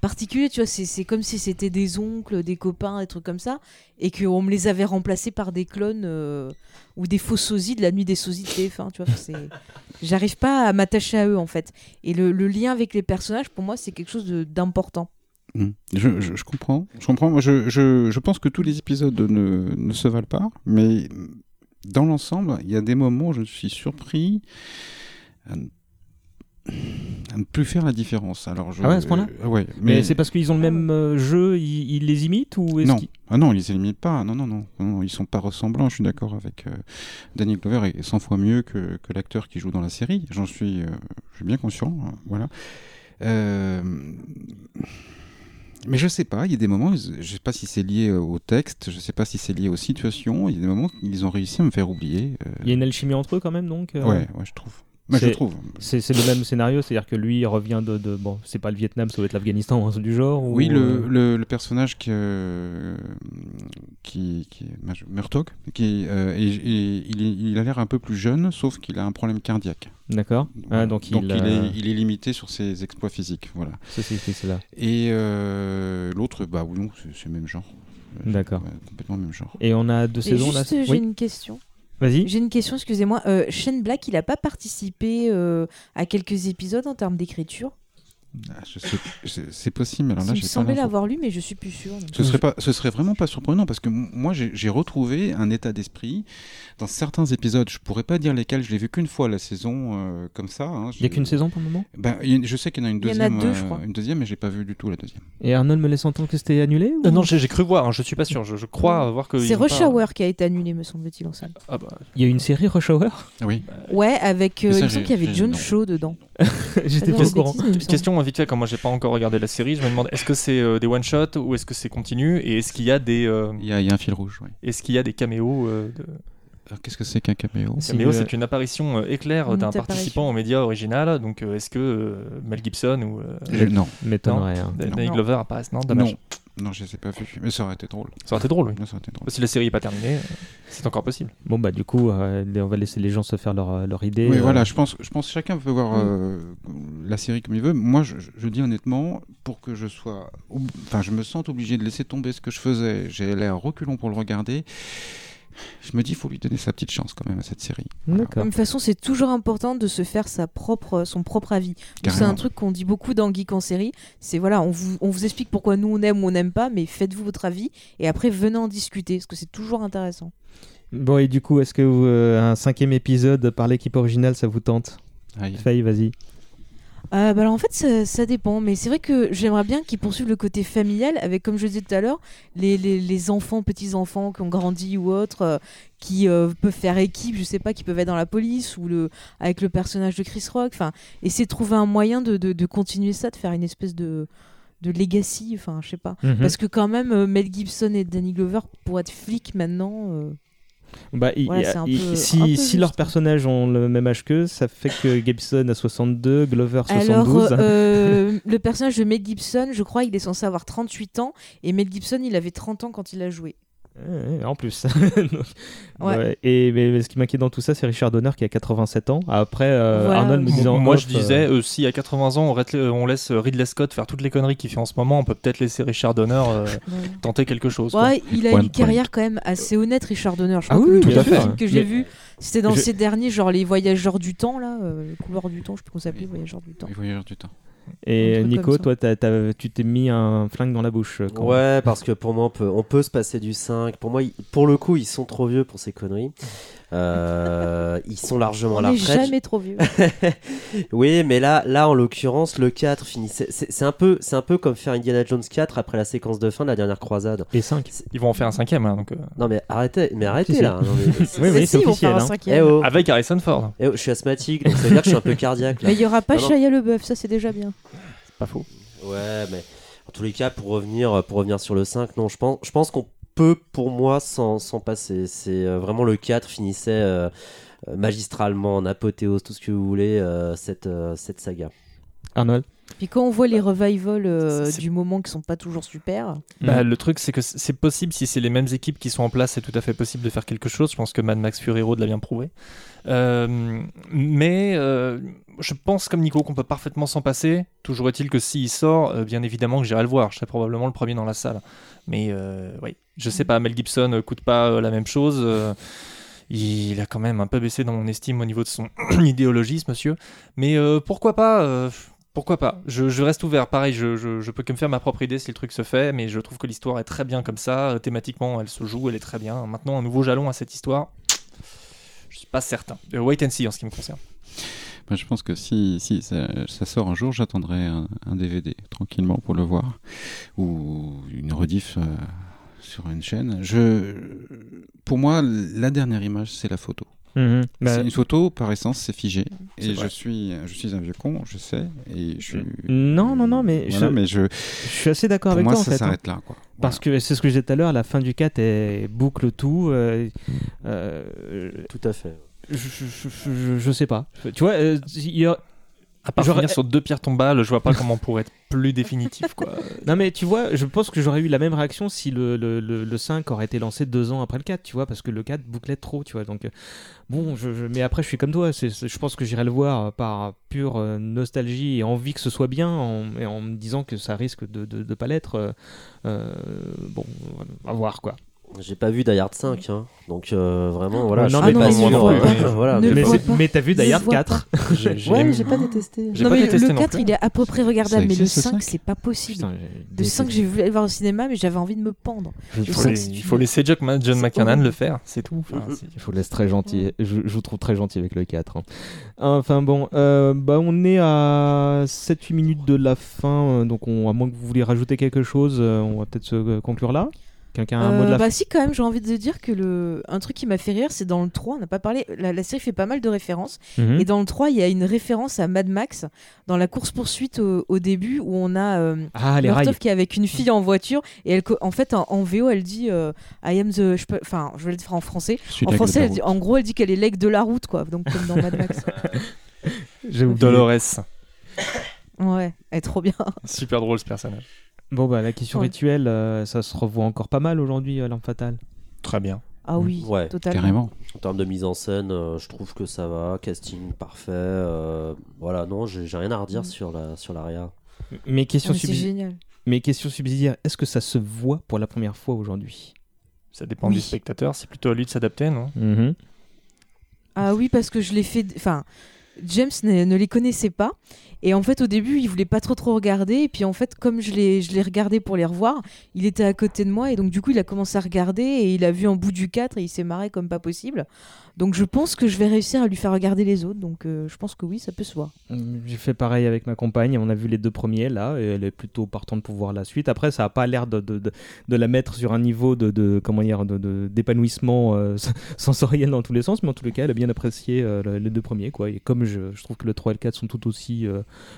particulier, tu vois. C'est comme si c'était des oncles, des copains, des trucs comme ça. Et qu'on me les avait remplacés par des clones euh, ou des faux sosies de la nuit des sosies de TF1, tu vois. J'arrive pas à m'attacher à eux en fait. Et le, le lien avec les personnages, pour moi, c'est quelque chose d'important. Mm. Je, je- je comprends. Je comprends. Moi, je, je, je pense que tous les épisodes ne, ne se valent pas, mais dans l'ensemble, il y a des moments où je suis surpris à ne, ne plus faire la différence. Alors, je, Ah ouais, à ce point-là euh, ouais, Mais, c'est parce qu'ils ont le même euh, jeu, ils, ils les imitent ou non. Ah non, ils les élimitent pas. Non, non, non. ils sont pas ressemblants. Je suis d'accord avec euh, Danny Glover est 100 fois mieux que, que l'acteur qui joue dans la série. J'en suis, euh, je suis bien conscient. euh, voilà. Mais je sais pas. Il y a des moments, je sais pas si c'est lié au texte, je sais pas si c'est lié aux situations. Il y a des moments ils ont réussi à me faire oublier. Il y a une alchimie entre eux quand même, donc euh, Ouais, ouais, je trouve. Je c'est- trouve. C'est le même scénario, c'est-à-dire que lui il revient de, de- bon, c'est pas le Vietnam, ça doit être l'Afghanistan ou un truc du genre. ou, Oui, le, euh, le, le personnage que, euh, qui, qui Murtaugh, qui, euh, est- est- il, il a l'air un peu plus jeune, sauf qu'il a un problème cardiaque. D'accord. Ah, donc il, euh, est, il est limité sur ses exploits physiques, voilà. C'est là. Et euh, l'autre, bah oui, non, c'est le même genre. Euh, D'accord. ouais, complètement le même genre. Et on a deux Et saisons là. juste, j'ai Oui. une question. J'ai une question, excusez-moi. Euh, Shane Black, il a pas participé euh, à quelques épisodes en termes d'écriture? Ah, c'est possible, alors là, Il me semblait l'avoir lu, mais je suis plus sûre. donc. Ce serait, pas, ce serait vraiment pas surprenant parce que moi j'ai retrouvé un état d'esprit dans certains épisodes. Je pourrais pas dire lesquels, je l'ai vu qu'une fois la saison euh, comme ça. hein. Il y a qu'une saison pour le moment? Ben, je sais qu'il y en a une Il y en a deuxième, deux, je crois. une deuxième, mais j'ai pas vu du tout la deuxième. Et Arnold me laisse entendre que c'était annulé ou- Euh, non, j'ai cru voir, hein, je suis pas sûr. Je, je crois voir que. C'est Rush pas- Hour qui a été annulé, me semble-t-il, en salle. Ah bah, Il y a eu une série Rush Hour? Oui. Ouais, avec. euh, ça, il me semble qu'il y avait John. Shaw dedans. J'étais Ah pas au courant. Question vite fait, comme moi j'ai pas encore regardé la série, je me demande est-ce que c'est euh, des one shot ou est-ce que c'est continu et est-ce qu'il y a des euh, Il y a, il y a un fil rouge. Oui. est-ce qu'il y a des caméos euh, de... Alors, Qu'est-ce que c'est qu'un caméo? Si, Caméo, c'est une apparition euh, éclair d'un participant au média original. Donc euh, est-ce que euh, Mel Gibson ou euh, Je- Non, M'étonnerait. hein. Danny Non. Glover apparaissent Non, dommage. non, non, je les ai pas vus. Mais ça aurait été drôle. Ça aurait été drôle, oui. Ça aurait été drôle. Si la série n'est pas terminée, euh, c'est encore possible. Bon bah du coup, euh, on va laisser les gens se faire leur, leur idée. Oui, euh, voilà, je pense, je pense que chacun peut voir euh, la série comme il veut. Moi, je, dis honnêtement, pour que je sois, enfin, je me sente obligé de laisser tomber ce que je faisais. J'ai l'air reculon pour le regarder. Je me dis, il faut lui donner sa petite chance quand même à cette série. De D'accord. toute façon, c'est toujours important de se faire sa propre, son propre avis. C'est un truc qu'on dit beaucoup dans Geek en série. C'est voilà, on vous, on vous explique pourquoi nous on aime ou on n'aime pas, mais faites-vous votre avis et après venez en discuter parce que c'est toujours intéressant. Bon et du coup, est-ce que vous, euh, un cinquième épisode par l'équipe originale, ça vous tente? Faye, vas-y. Euh, bah alors en fait ça, ça dépend, mais c'est vrai que j'aimerais bien qu'ils poursuivent le côté familial avec, comme je disais tout à l'heure, les, les, les enfants, petits-enfants qui ont grandi ou autres, euh, qui euh, peuvent faire équipe, je sais pas, qui peuvent être dans la police ou le, avec le personnage de Chris Rock, enfin, essayer de trouver un moyen de, de, de continuer ça, de faire une espèce de, de legacy, enfin je sais pas. Mhm. Parce que quand même, Mel Gibson et Danny Glover, pour être flics maintenant... Bah, il- Voilà, il- c'est un il- peu- si leurs personnages ont le même âge qu'eux, ça fait que Gibson a 62, Glover 72. Alors, euh, le personnage de Mel Gibson, je crois, il est censé avoir 38 ans, et Mel Gibson, il avait 30 ans quand il a joué. Ouais, en plus. Ouais. Ouais, Et mais, mais ce qui m'inquiète dans tout ça, c'est Richard Donner qui a 87 ans. Après, euh, Voilà. Arnold me disant. Moi, je disais, euh, si à 80 ans, on, rate- on laisse Ridley Scott faire toutes les conneries qu'il fait en ce moment, on peut peut-être laisser Richard Donner euh, tenter quelque chose. quoi. Ouais, il a une carrière quand même assez honnête, Richard Donner. Je Ah crois que oui, le tout tout à fait. film que j'ai Mais- vu, c'était dans Je- ces derniers, genre les voyageurs du temps, là, euh, le couloir du temps, je sais plus comment ça s'appelait, voyageurs du temps. Les voyageurs du temps. Et Nico, toi, t'as- t'as- tu t'es mis un flingue dans la bouche. euh, quand- Ouais, parce que pour moi, on peut, on peut se passer du 5. Pour moi, pour le coup, ils sont trop vieux pour ces conneries. Euh, ils sont largement à On retraite. jamais trop vieux. oui, mais là, là en l'occurrence, le 4 finissait. C'est un, peu- c'est un peu comme faire Indiana Jones 4 après la séquence de fin de la dernière croisade. Et 5. Ils vont en faire un cinquième, hein, donc, euh, Non, mais arrêtez, mais arrêtez là. Non, mais- Oui, c'est officiel. hein. Eh oh, avec Harrison Ford. eh oh, je suis asthmatique, donc ça veut dire que je suis un peu cardiaque. Là. Mais il y aura pas non. Shia LeBeouf, ça c'est déjà bien. C'est pas faux. Ouais, mais en tous les cas, pour revenir, pour revenir sur le 5, non, je pense, je pense qu'on peut, pour moi, s'en passer. C'est euh, vraiment le 4 finissait euh, euh, magistralement, en apothéose, tout ce que vous voulez, cette, cette saga. Arnold? Puis quand on voit les revivals euh, du moment qui sont pas toujours super, Bah, Mm. Le truc, c'est que c'est possible, si c'est les mêmes équipes qui sont en place, c'est tout à fait possible de faire quelque chose. Je pense que Mad Max Fury Road l'a bien prouvé. Euh, mais euh, je pense, comme Nico, qu'on peut parfaitement s'en passer. Toujours est-il que s'il sort, euh, bien évidemment que j'irai le voir. Je serai probablement le premier dans la salle. Mais euh, oui, je sais pas, Mel Gibson coûte pas euh, la même chose. euh, il a quand même un peu baissé dans mon estime au niveau de son idéologie, ce monsieur. Mais euh, pourquoi pas euh, pourquoi pas? Je, reste ouvert. Pareil, je, peux que me faire ma propre idée si le truc se fait, mais je trouve que l'histoire est très bien comme ça. Euh, Thématiquement, elle se joue, elle est très bien. Maintenant, un nouveau jalon à cette histoire, je suis pas certain. Euh, wait and see en ce qui me concerne. Moi, je pense que si, ça, sort un jour, j'attendrai un, DVD tranquillement pour le voir. Ou une rediff euh, sur une chaîne. Pour moi, la dernière image, c'est la photo. Bah, c'est une photo, par essence, c'est figé. Et vrai. je suis, je suis un vieux con, je sais. Et je suis... Non, non, non, mais Voilà, je- mais je, Je suis assez d'accord avec moi, toi en ça fait. hein. s'arrête là. Quoi. Parce que c'est ce que je disais tout à l'heure, la fin du 4 elle boucle tout. euh, euh, Tout à fait. je, je, je- je- je sais pas. Tu vois, euh, il y a- À part finir sur deux pierres tombales, je vois pas comment on pourrait être plus définitif. Quoi. Non mais tu vois, je pense que j'aurais eu la même réaction si le, le, le, le 5 aurait été lancé deux ans après le 4, tu vois, parce que le 4 bouclait trop, tu vois. Donc euh, bon, je, je- mais après je suis comme toi, c'est- je pense que j'irai le voir par pure euh, nostalgie et envie que ce soit bien, en, et en me disant que ça risque de, de pas l'être. euh, euh, bon, on va voir quoi. J'ai pas vu Die Hard 5, hein. donc euh, vraiment, voilà. Non, je mais pas sûr, voilà. Mais le vois c'est- pas. mais t'as vu Die le Hard vois 4 J'ai- j'ai- Ouais, j'ai pas détesté. J'ai Non, pas mais détesté le non 4, plus. il est à peu près regardable, Ça mais le existe, ce 5, cinq c'est pas possible. Putain, Le 5, j'ai voulu aller le voir au cinéma, mais j'avais envie de me pendre. Il faut, les- il laisser John, Ma- John c'est McCann horrible. le faire, c'est tout. Enfin, c'est- Je vous laisse très gentil. Je, je vous trouve très gentil avec le 4. hein. Enfin bon, euh, bah, on est à 7-8 minutes de la fin. euh, donc, on, à moins que vous vouliez rajouter quelque chose, euh, on va peut-être se euh, conclure là. Quelqu'un a un mot de Euh, la bah si quand même j'ai envie de dire que le un truc qui m'a fait rire c'est dans le 3 on n'a pas parlé la, la série fait pas mal de références Mhm. et dans le 3 il y a une référence à Mad Max dans la course poursuite au, au début où on a euh, Ah, les rails. qui est avec une fille en voiture et elle en fait en, en VO elle dit euh, I am the je peux- enfin je vais le dire en français en français elle dit- en gros elle dit qu'elle est l'aigle de la route quoi donc comme dans Mad Max J'ai oublié. Dolores. ouais elle est trop bien Super drôle ce personnage. Bon, bah, la question Ouais. rituelle, euh, ça se revoit encore pas mal aujourd'hui, euh, L'Arme Fatale. Très bien. ah oui Ouais, totalement Carrément. En termes de mise en scène, euh, je trouve que ça va. Casting parfait. euh, voilà, non, j'ai rien à redire Mm. sur la sur l'aria. Mais question, Ah, mais c'est subsi- génial mais question subsidiaire, est-ce que ça se voit pour la première fois aujourd'hui? Ça dépend Oui. du spectateur, c'est plutôt à lui de s'adapter, non? Mhm. Ah oui, parce que je l'ai fait. Enfin, James ne, les connaissait pas. Et en fait, au début, il voulait pas trop trop regarder. Et puis en fait, comme je l'ai, je regardé pour les revoir, il était à côté de moi. Et donc, du coup, il a commencé à regarder. Et il a vu en bout du 4 et il s'est marré comme pas possible. Donc, je pense que je vais réussir à lui faire regarder les autres. Donc, euh, je pense que oui, ça peut se voir. Mm, J'ai fait pareil avec ma compagne. On a vu les deux premiers là, et elle est plutôt partante pour voir la suite. Après, ça a pas l'air de, de, de, la mettre sur un niveau de, de comment dire d'épanouissement euh, sensoriel dans tous les sens, mais en tous les cas, elle a bien apprécié euh, le- les deux premiers quoi. Et comme je, je trouve que le 3 et le 4 sont tout aussi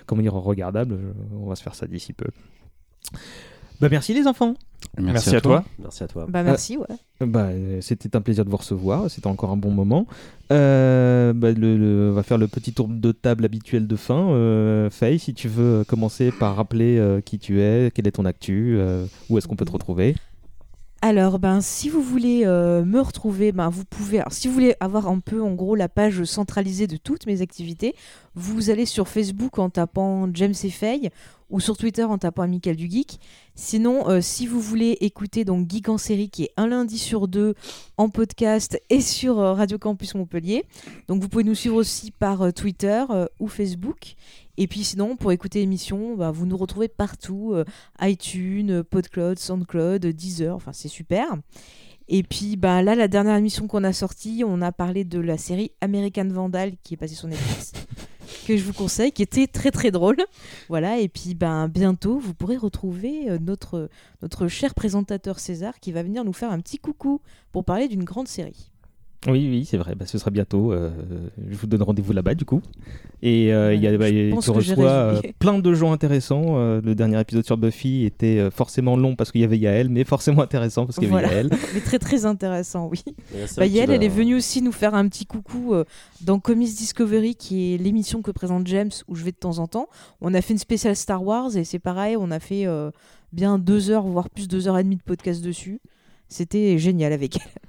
comment dire regardables, on va se faire ça d'ici peu. Bah merci les enfants. Merci, à toi. Merci à toi. Bah, merci, ouais. Bah, euh, c'était un plaisir de vous recevoir, c'était encore un bon moment. Euh, bah, le, le- on va faire le petit tour de table habituel de fin. Euh, Faye, si tu veux commencer par rappeler euh, qui tu es, quelle est ton actu, euh, où est-ce qu'on peut te retrouver? Alors, ben, si vous voulez euh, me retrouver, ben, vous pouvez. Si vous voulez avoir un peu, en gros, la page centralisée de toutes mes activités, vous allez sur Facebook en tapant James et Faye ou sur Twitter en tapant Amical du Geek. Sinon, euh, si vous voulez écouter donc Geek en série, qui est un lundi sur deux en podcast et sur euh, Radio Campus Montpellier, donc vous pouvez nous suivre aussi par Twitter ou Facebook. Et puis sinon, pour écouter l'émission, bah, vous nous retrouvez partout, euh, iTunes, euh, PodCloud, SoundCloud, euh, Deezer, enfin c'est super. Et puis bah, là, la dernière émission qu'on a sortie, on a parlé de la série American Vandal qui est passée sur Netflix, que je vous conseille, qui était très très drôle. Voilà, et puis ben, bientôt, vous pourrez retrouver notre, notre cher présentateur César qui va venir nous faire un petit coucou pour parler d'une grande série. Oui, oui, c'est vrai, bah, ce sera bientôt. euh, je vous donne rendez-vous là-bas du coup. Et euh, il y a, Ouais, bah, tu reçois euh, plein de gens intéressants. Euh, le dernier épisode sur Buffy était euh, forcément long parce qu'il y avait Yael, mais forcément intéressant parce qu'il y avait Voilà. Yael. Mais très très intéressant, oui. Bah, Yael, elle est venue aussi nous faire un petit coucou euh, dans Comics Discovery, qui est l'émission que présente James, où je vais de temps en temps. On a fait une spéciale Star Wars, et c'est pareil, on a fait euh, bien deux heures, voire plus deux heures et demie de podcast dessus. C'était génial avec elle.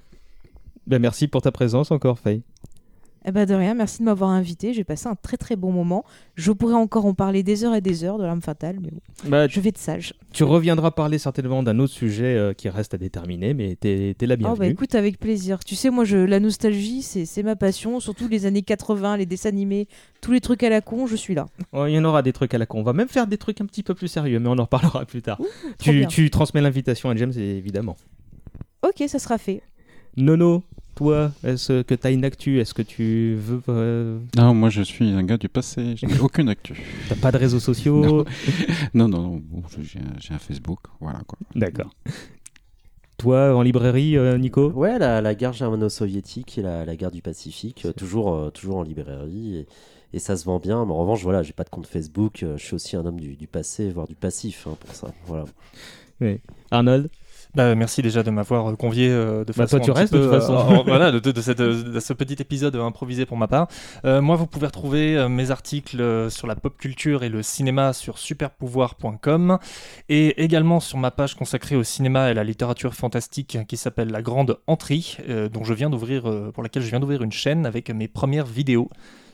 Bah, merci pour ta présence encore, Faye. Eh ben de rien, merci de m'avoir invité. J'ai passé un très très bon moment. Je pourrais encore en parler des heures et des heures de l'âme fatale, mais bon, Bah, je vais être sage. Tu reviendras parler certainement d'un autre sujet euh, qui reste à déterminer, mais t'es t'es la Oh bah bienvenue. écoute, avec plaisir. Tu sais, moi, je, la nostalgie, c'est c'est ma passion. Surtout les années 80, les dessins animés, tous les trucs à la con, je suis là. Oh, Il y en aura des trucs à la con. On va même faire des trucs un petit peu plus sérieux, mais on en reparlera plus tard. tu, tu transmets l'invitation à James, évidemment. Ok, ça sera fait. Nono, toi, est-ce que tu as une actu? Est-ce que tu veux. euh, Non, moi je suis un gars du passé, je n'ai aucune actu. T'as pas de réseaux sociaux? Non. Non, non, non, bon, je- j'ai un, j'ai un Facebook, voilà quoi. D'accord. Toi, en librairie, euh, Nico? Ouais, la, la guerre germano-soviétique et la, la guerre du Pacifique, euh, toujours, euh, toujours en librairie. Et, et ça se vend bien. Mais en revanche, voilà, j'ai pas de compte Facebook. je suis aussi un homme du, du passé, voire du passif hein, pour ça. Voilà. Oui. Arnold? Bah, merci déjà de m'avoir convié euh, de Bah, façon toi, tu restes, de toute façon. euh, voilà, de, de cette, de ce petit épisode improvisé pour ma part. Euh, moi, vous pouvez retrouver euh, mes articles euh, sur la pop culture et le cinéma sur superpouvoir.com et également sur ma page consacrée au cinéma et à la littérature fantastique qui s'appelle La Grande Entrée, euh, dont je viens d'ouvrir, euh, pour laquelle je viens d'ouvrir une chaîne avec mes premières vidéos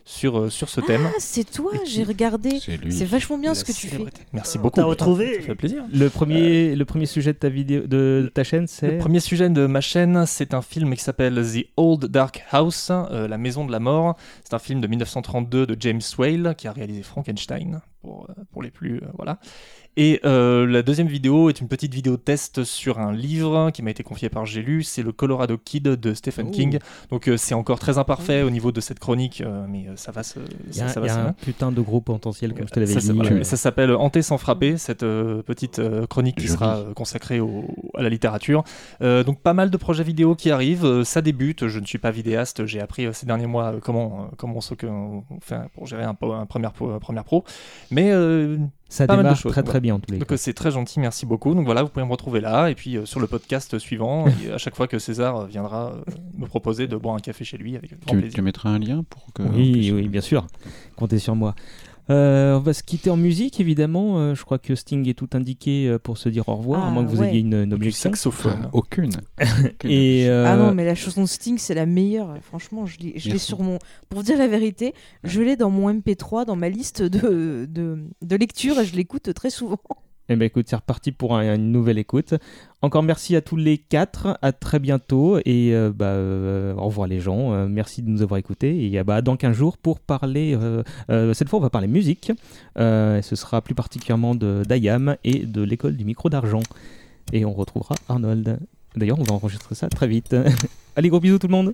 sur, sur ce thème. Ah, c'est toi, j'ai regardé. C'est vachement bien La ce que tu fais. Merci beaucoup. T'as retrouvé Ça fait plaisir. Le premier, le premier sujet de ta vidéo, de ta chaîne, c'est Le premier sujet de ma chaîne, c'est un film qui s'appelle The Old Dark House, euh, La Maison de la Mort. C'est un film de 1932 de James Whale qui a réalisé Frankenstein pour, euh, pour les plus euh, voilà. Et euh, la deuxième vidéo est une petite vidéo test sur un livre qui m'a été confié par J'ai lu, c'est le Colorado Kid de Stephen Oh. King. Donc euh, c'est encore très imparfait au niveau de cette chronique, euh, mais ça va se. Il y a, ça, ça il y va a se un putain de gros potentiel, comme je te l'avais dit. ça- voilà. Ça s'appelle Hanté sans frapper, cette euh, petite euh, chronique qui sera euh, consacrée au- à la littérature. Euh, donc pas mal de projets vidéo qui arrivent, euh, ça débute, je ne suis pas vidéaste, j'ai appris euh, ces derniers mois euh, comment, euh, comment on, s'occupe- on fait pour gérer un, un un première pro. Mais euh, Ça pas mal de démarre choses, très très bien en tous les donc cas. euh, c'est très gentil, merci beaucoup. Donc voilà, vous pouvez me retrouver là, et puis euh, sur le podcast suivant, et à chaque fois que César viendra euh, me proposer de boire un café chez lui, avec grand Tu, plaisir. tu mettras un lien pour que. Oui, puisse- oui, bien sûr. Comptez sur moi. Euh, on va se quitter en musique, évidemment. Euh, je crois que Sting est tout indiqué euh, pour se dire au revoir, à Ah, moins que vous ouais. ayez une, une Du objection. saxophone. Enfin, aucune. Et euh, Ah non, mais la chanson de Sting, c'est la meilleure. Franchement, je l'ai je l'ai Merci. sur mon. Pour dire la vérité, je l'ai dans mon MP3, dans ma liste de, de, de lecture, et je l'écoute très souvent. Eh ben, écoute, c'est reparti pour un- une nouvelle écoute. Encore merci à tous les quatre. À très bientôt. Et euh, bah, euh, au revoir les gens. Euh, merci de nous avoir écoutés. Et bah, dans 15 jours pour parler. cette fois, on va parler musique. Ce sera plus particulièrement d'Ayam et de l'école du micro d'argent. Et on retrouvera Arnold. D'ailleurs, on va enregistrer ça très vite. Allez, gros bisous tout le monde.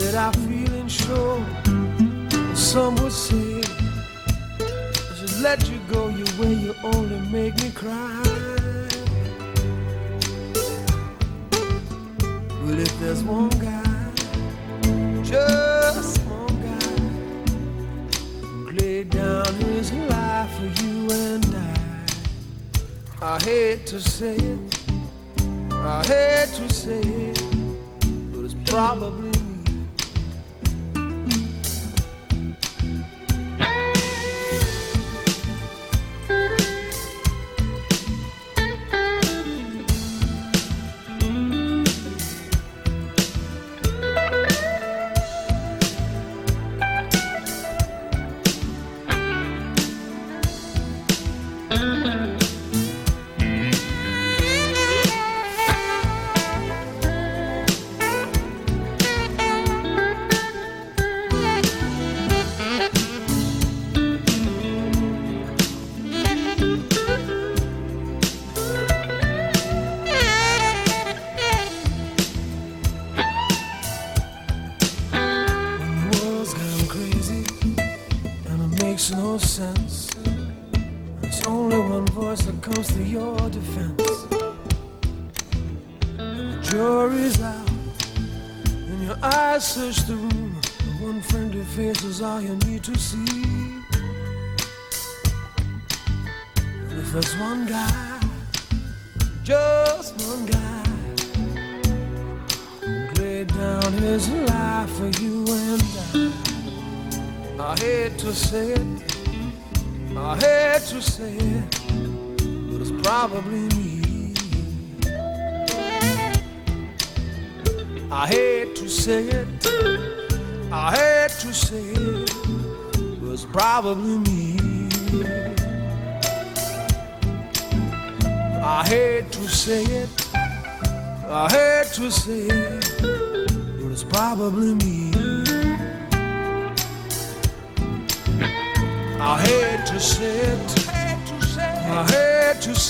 let our feelings show. Some would say, I should let you go your way, you only make me cry. But if there's one guy, just one guy, laid down his life for you and I. I hate to say it, I hate to say it, but it's probably comes to your defense. The jury's out, and your eyes search the room. The one friendly face is all you need to see. And If there's one guy, just one guy, who laid down his life for you and I, I hate to say it, I hate to say it, probably me. I hate to say it, I hate to say it, but it's probably me. I hate to say it, I hate to say it, but it's probably me. I hate to say it, I hate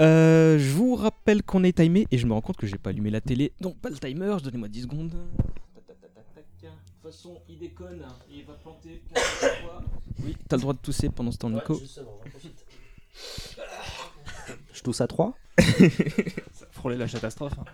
Euh, je vous rappelle qu'on est timé et je me rends compte que j'ai pas allumé la télé. Donc pas le timer, donnez-moi 10 secondes. De toute façon, il déconne, il va planter 15 fois. Oui, t'as le droit de tousser pendant ce temps, Nico. Je tousse à 3 Frôler la catastrophe. hein.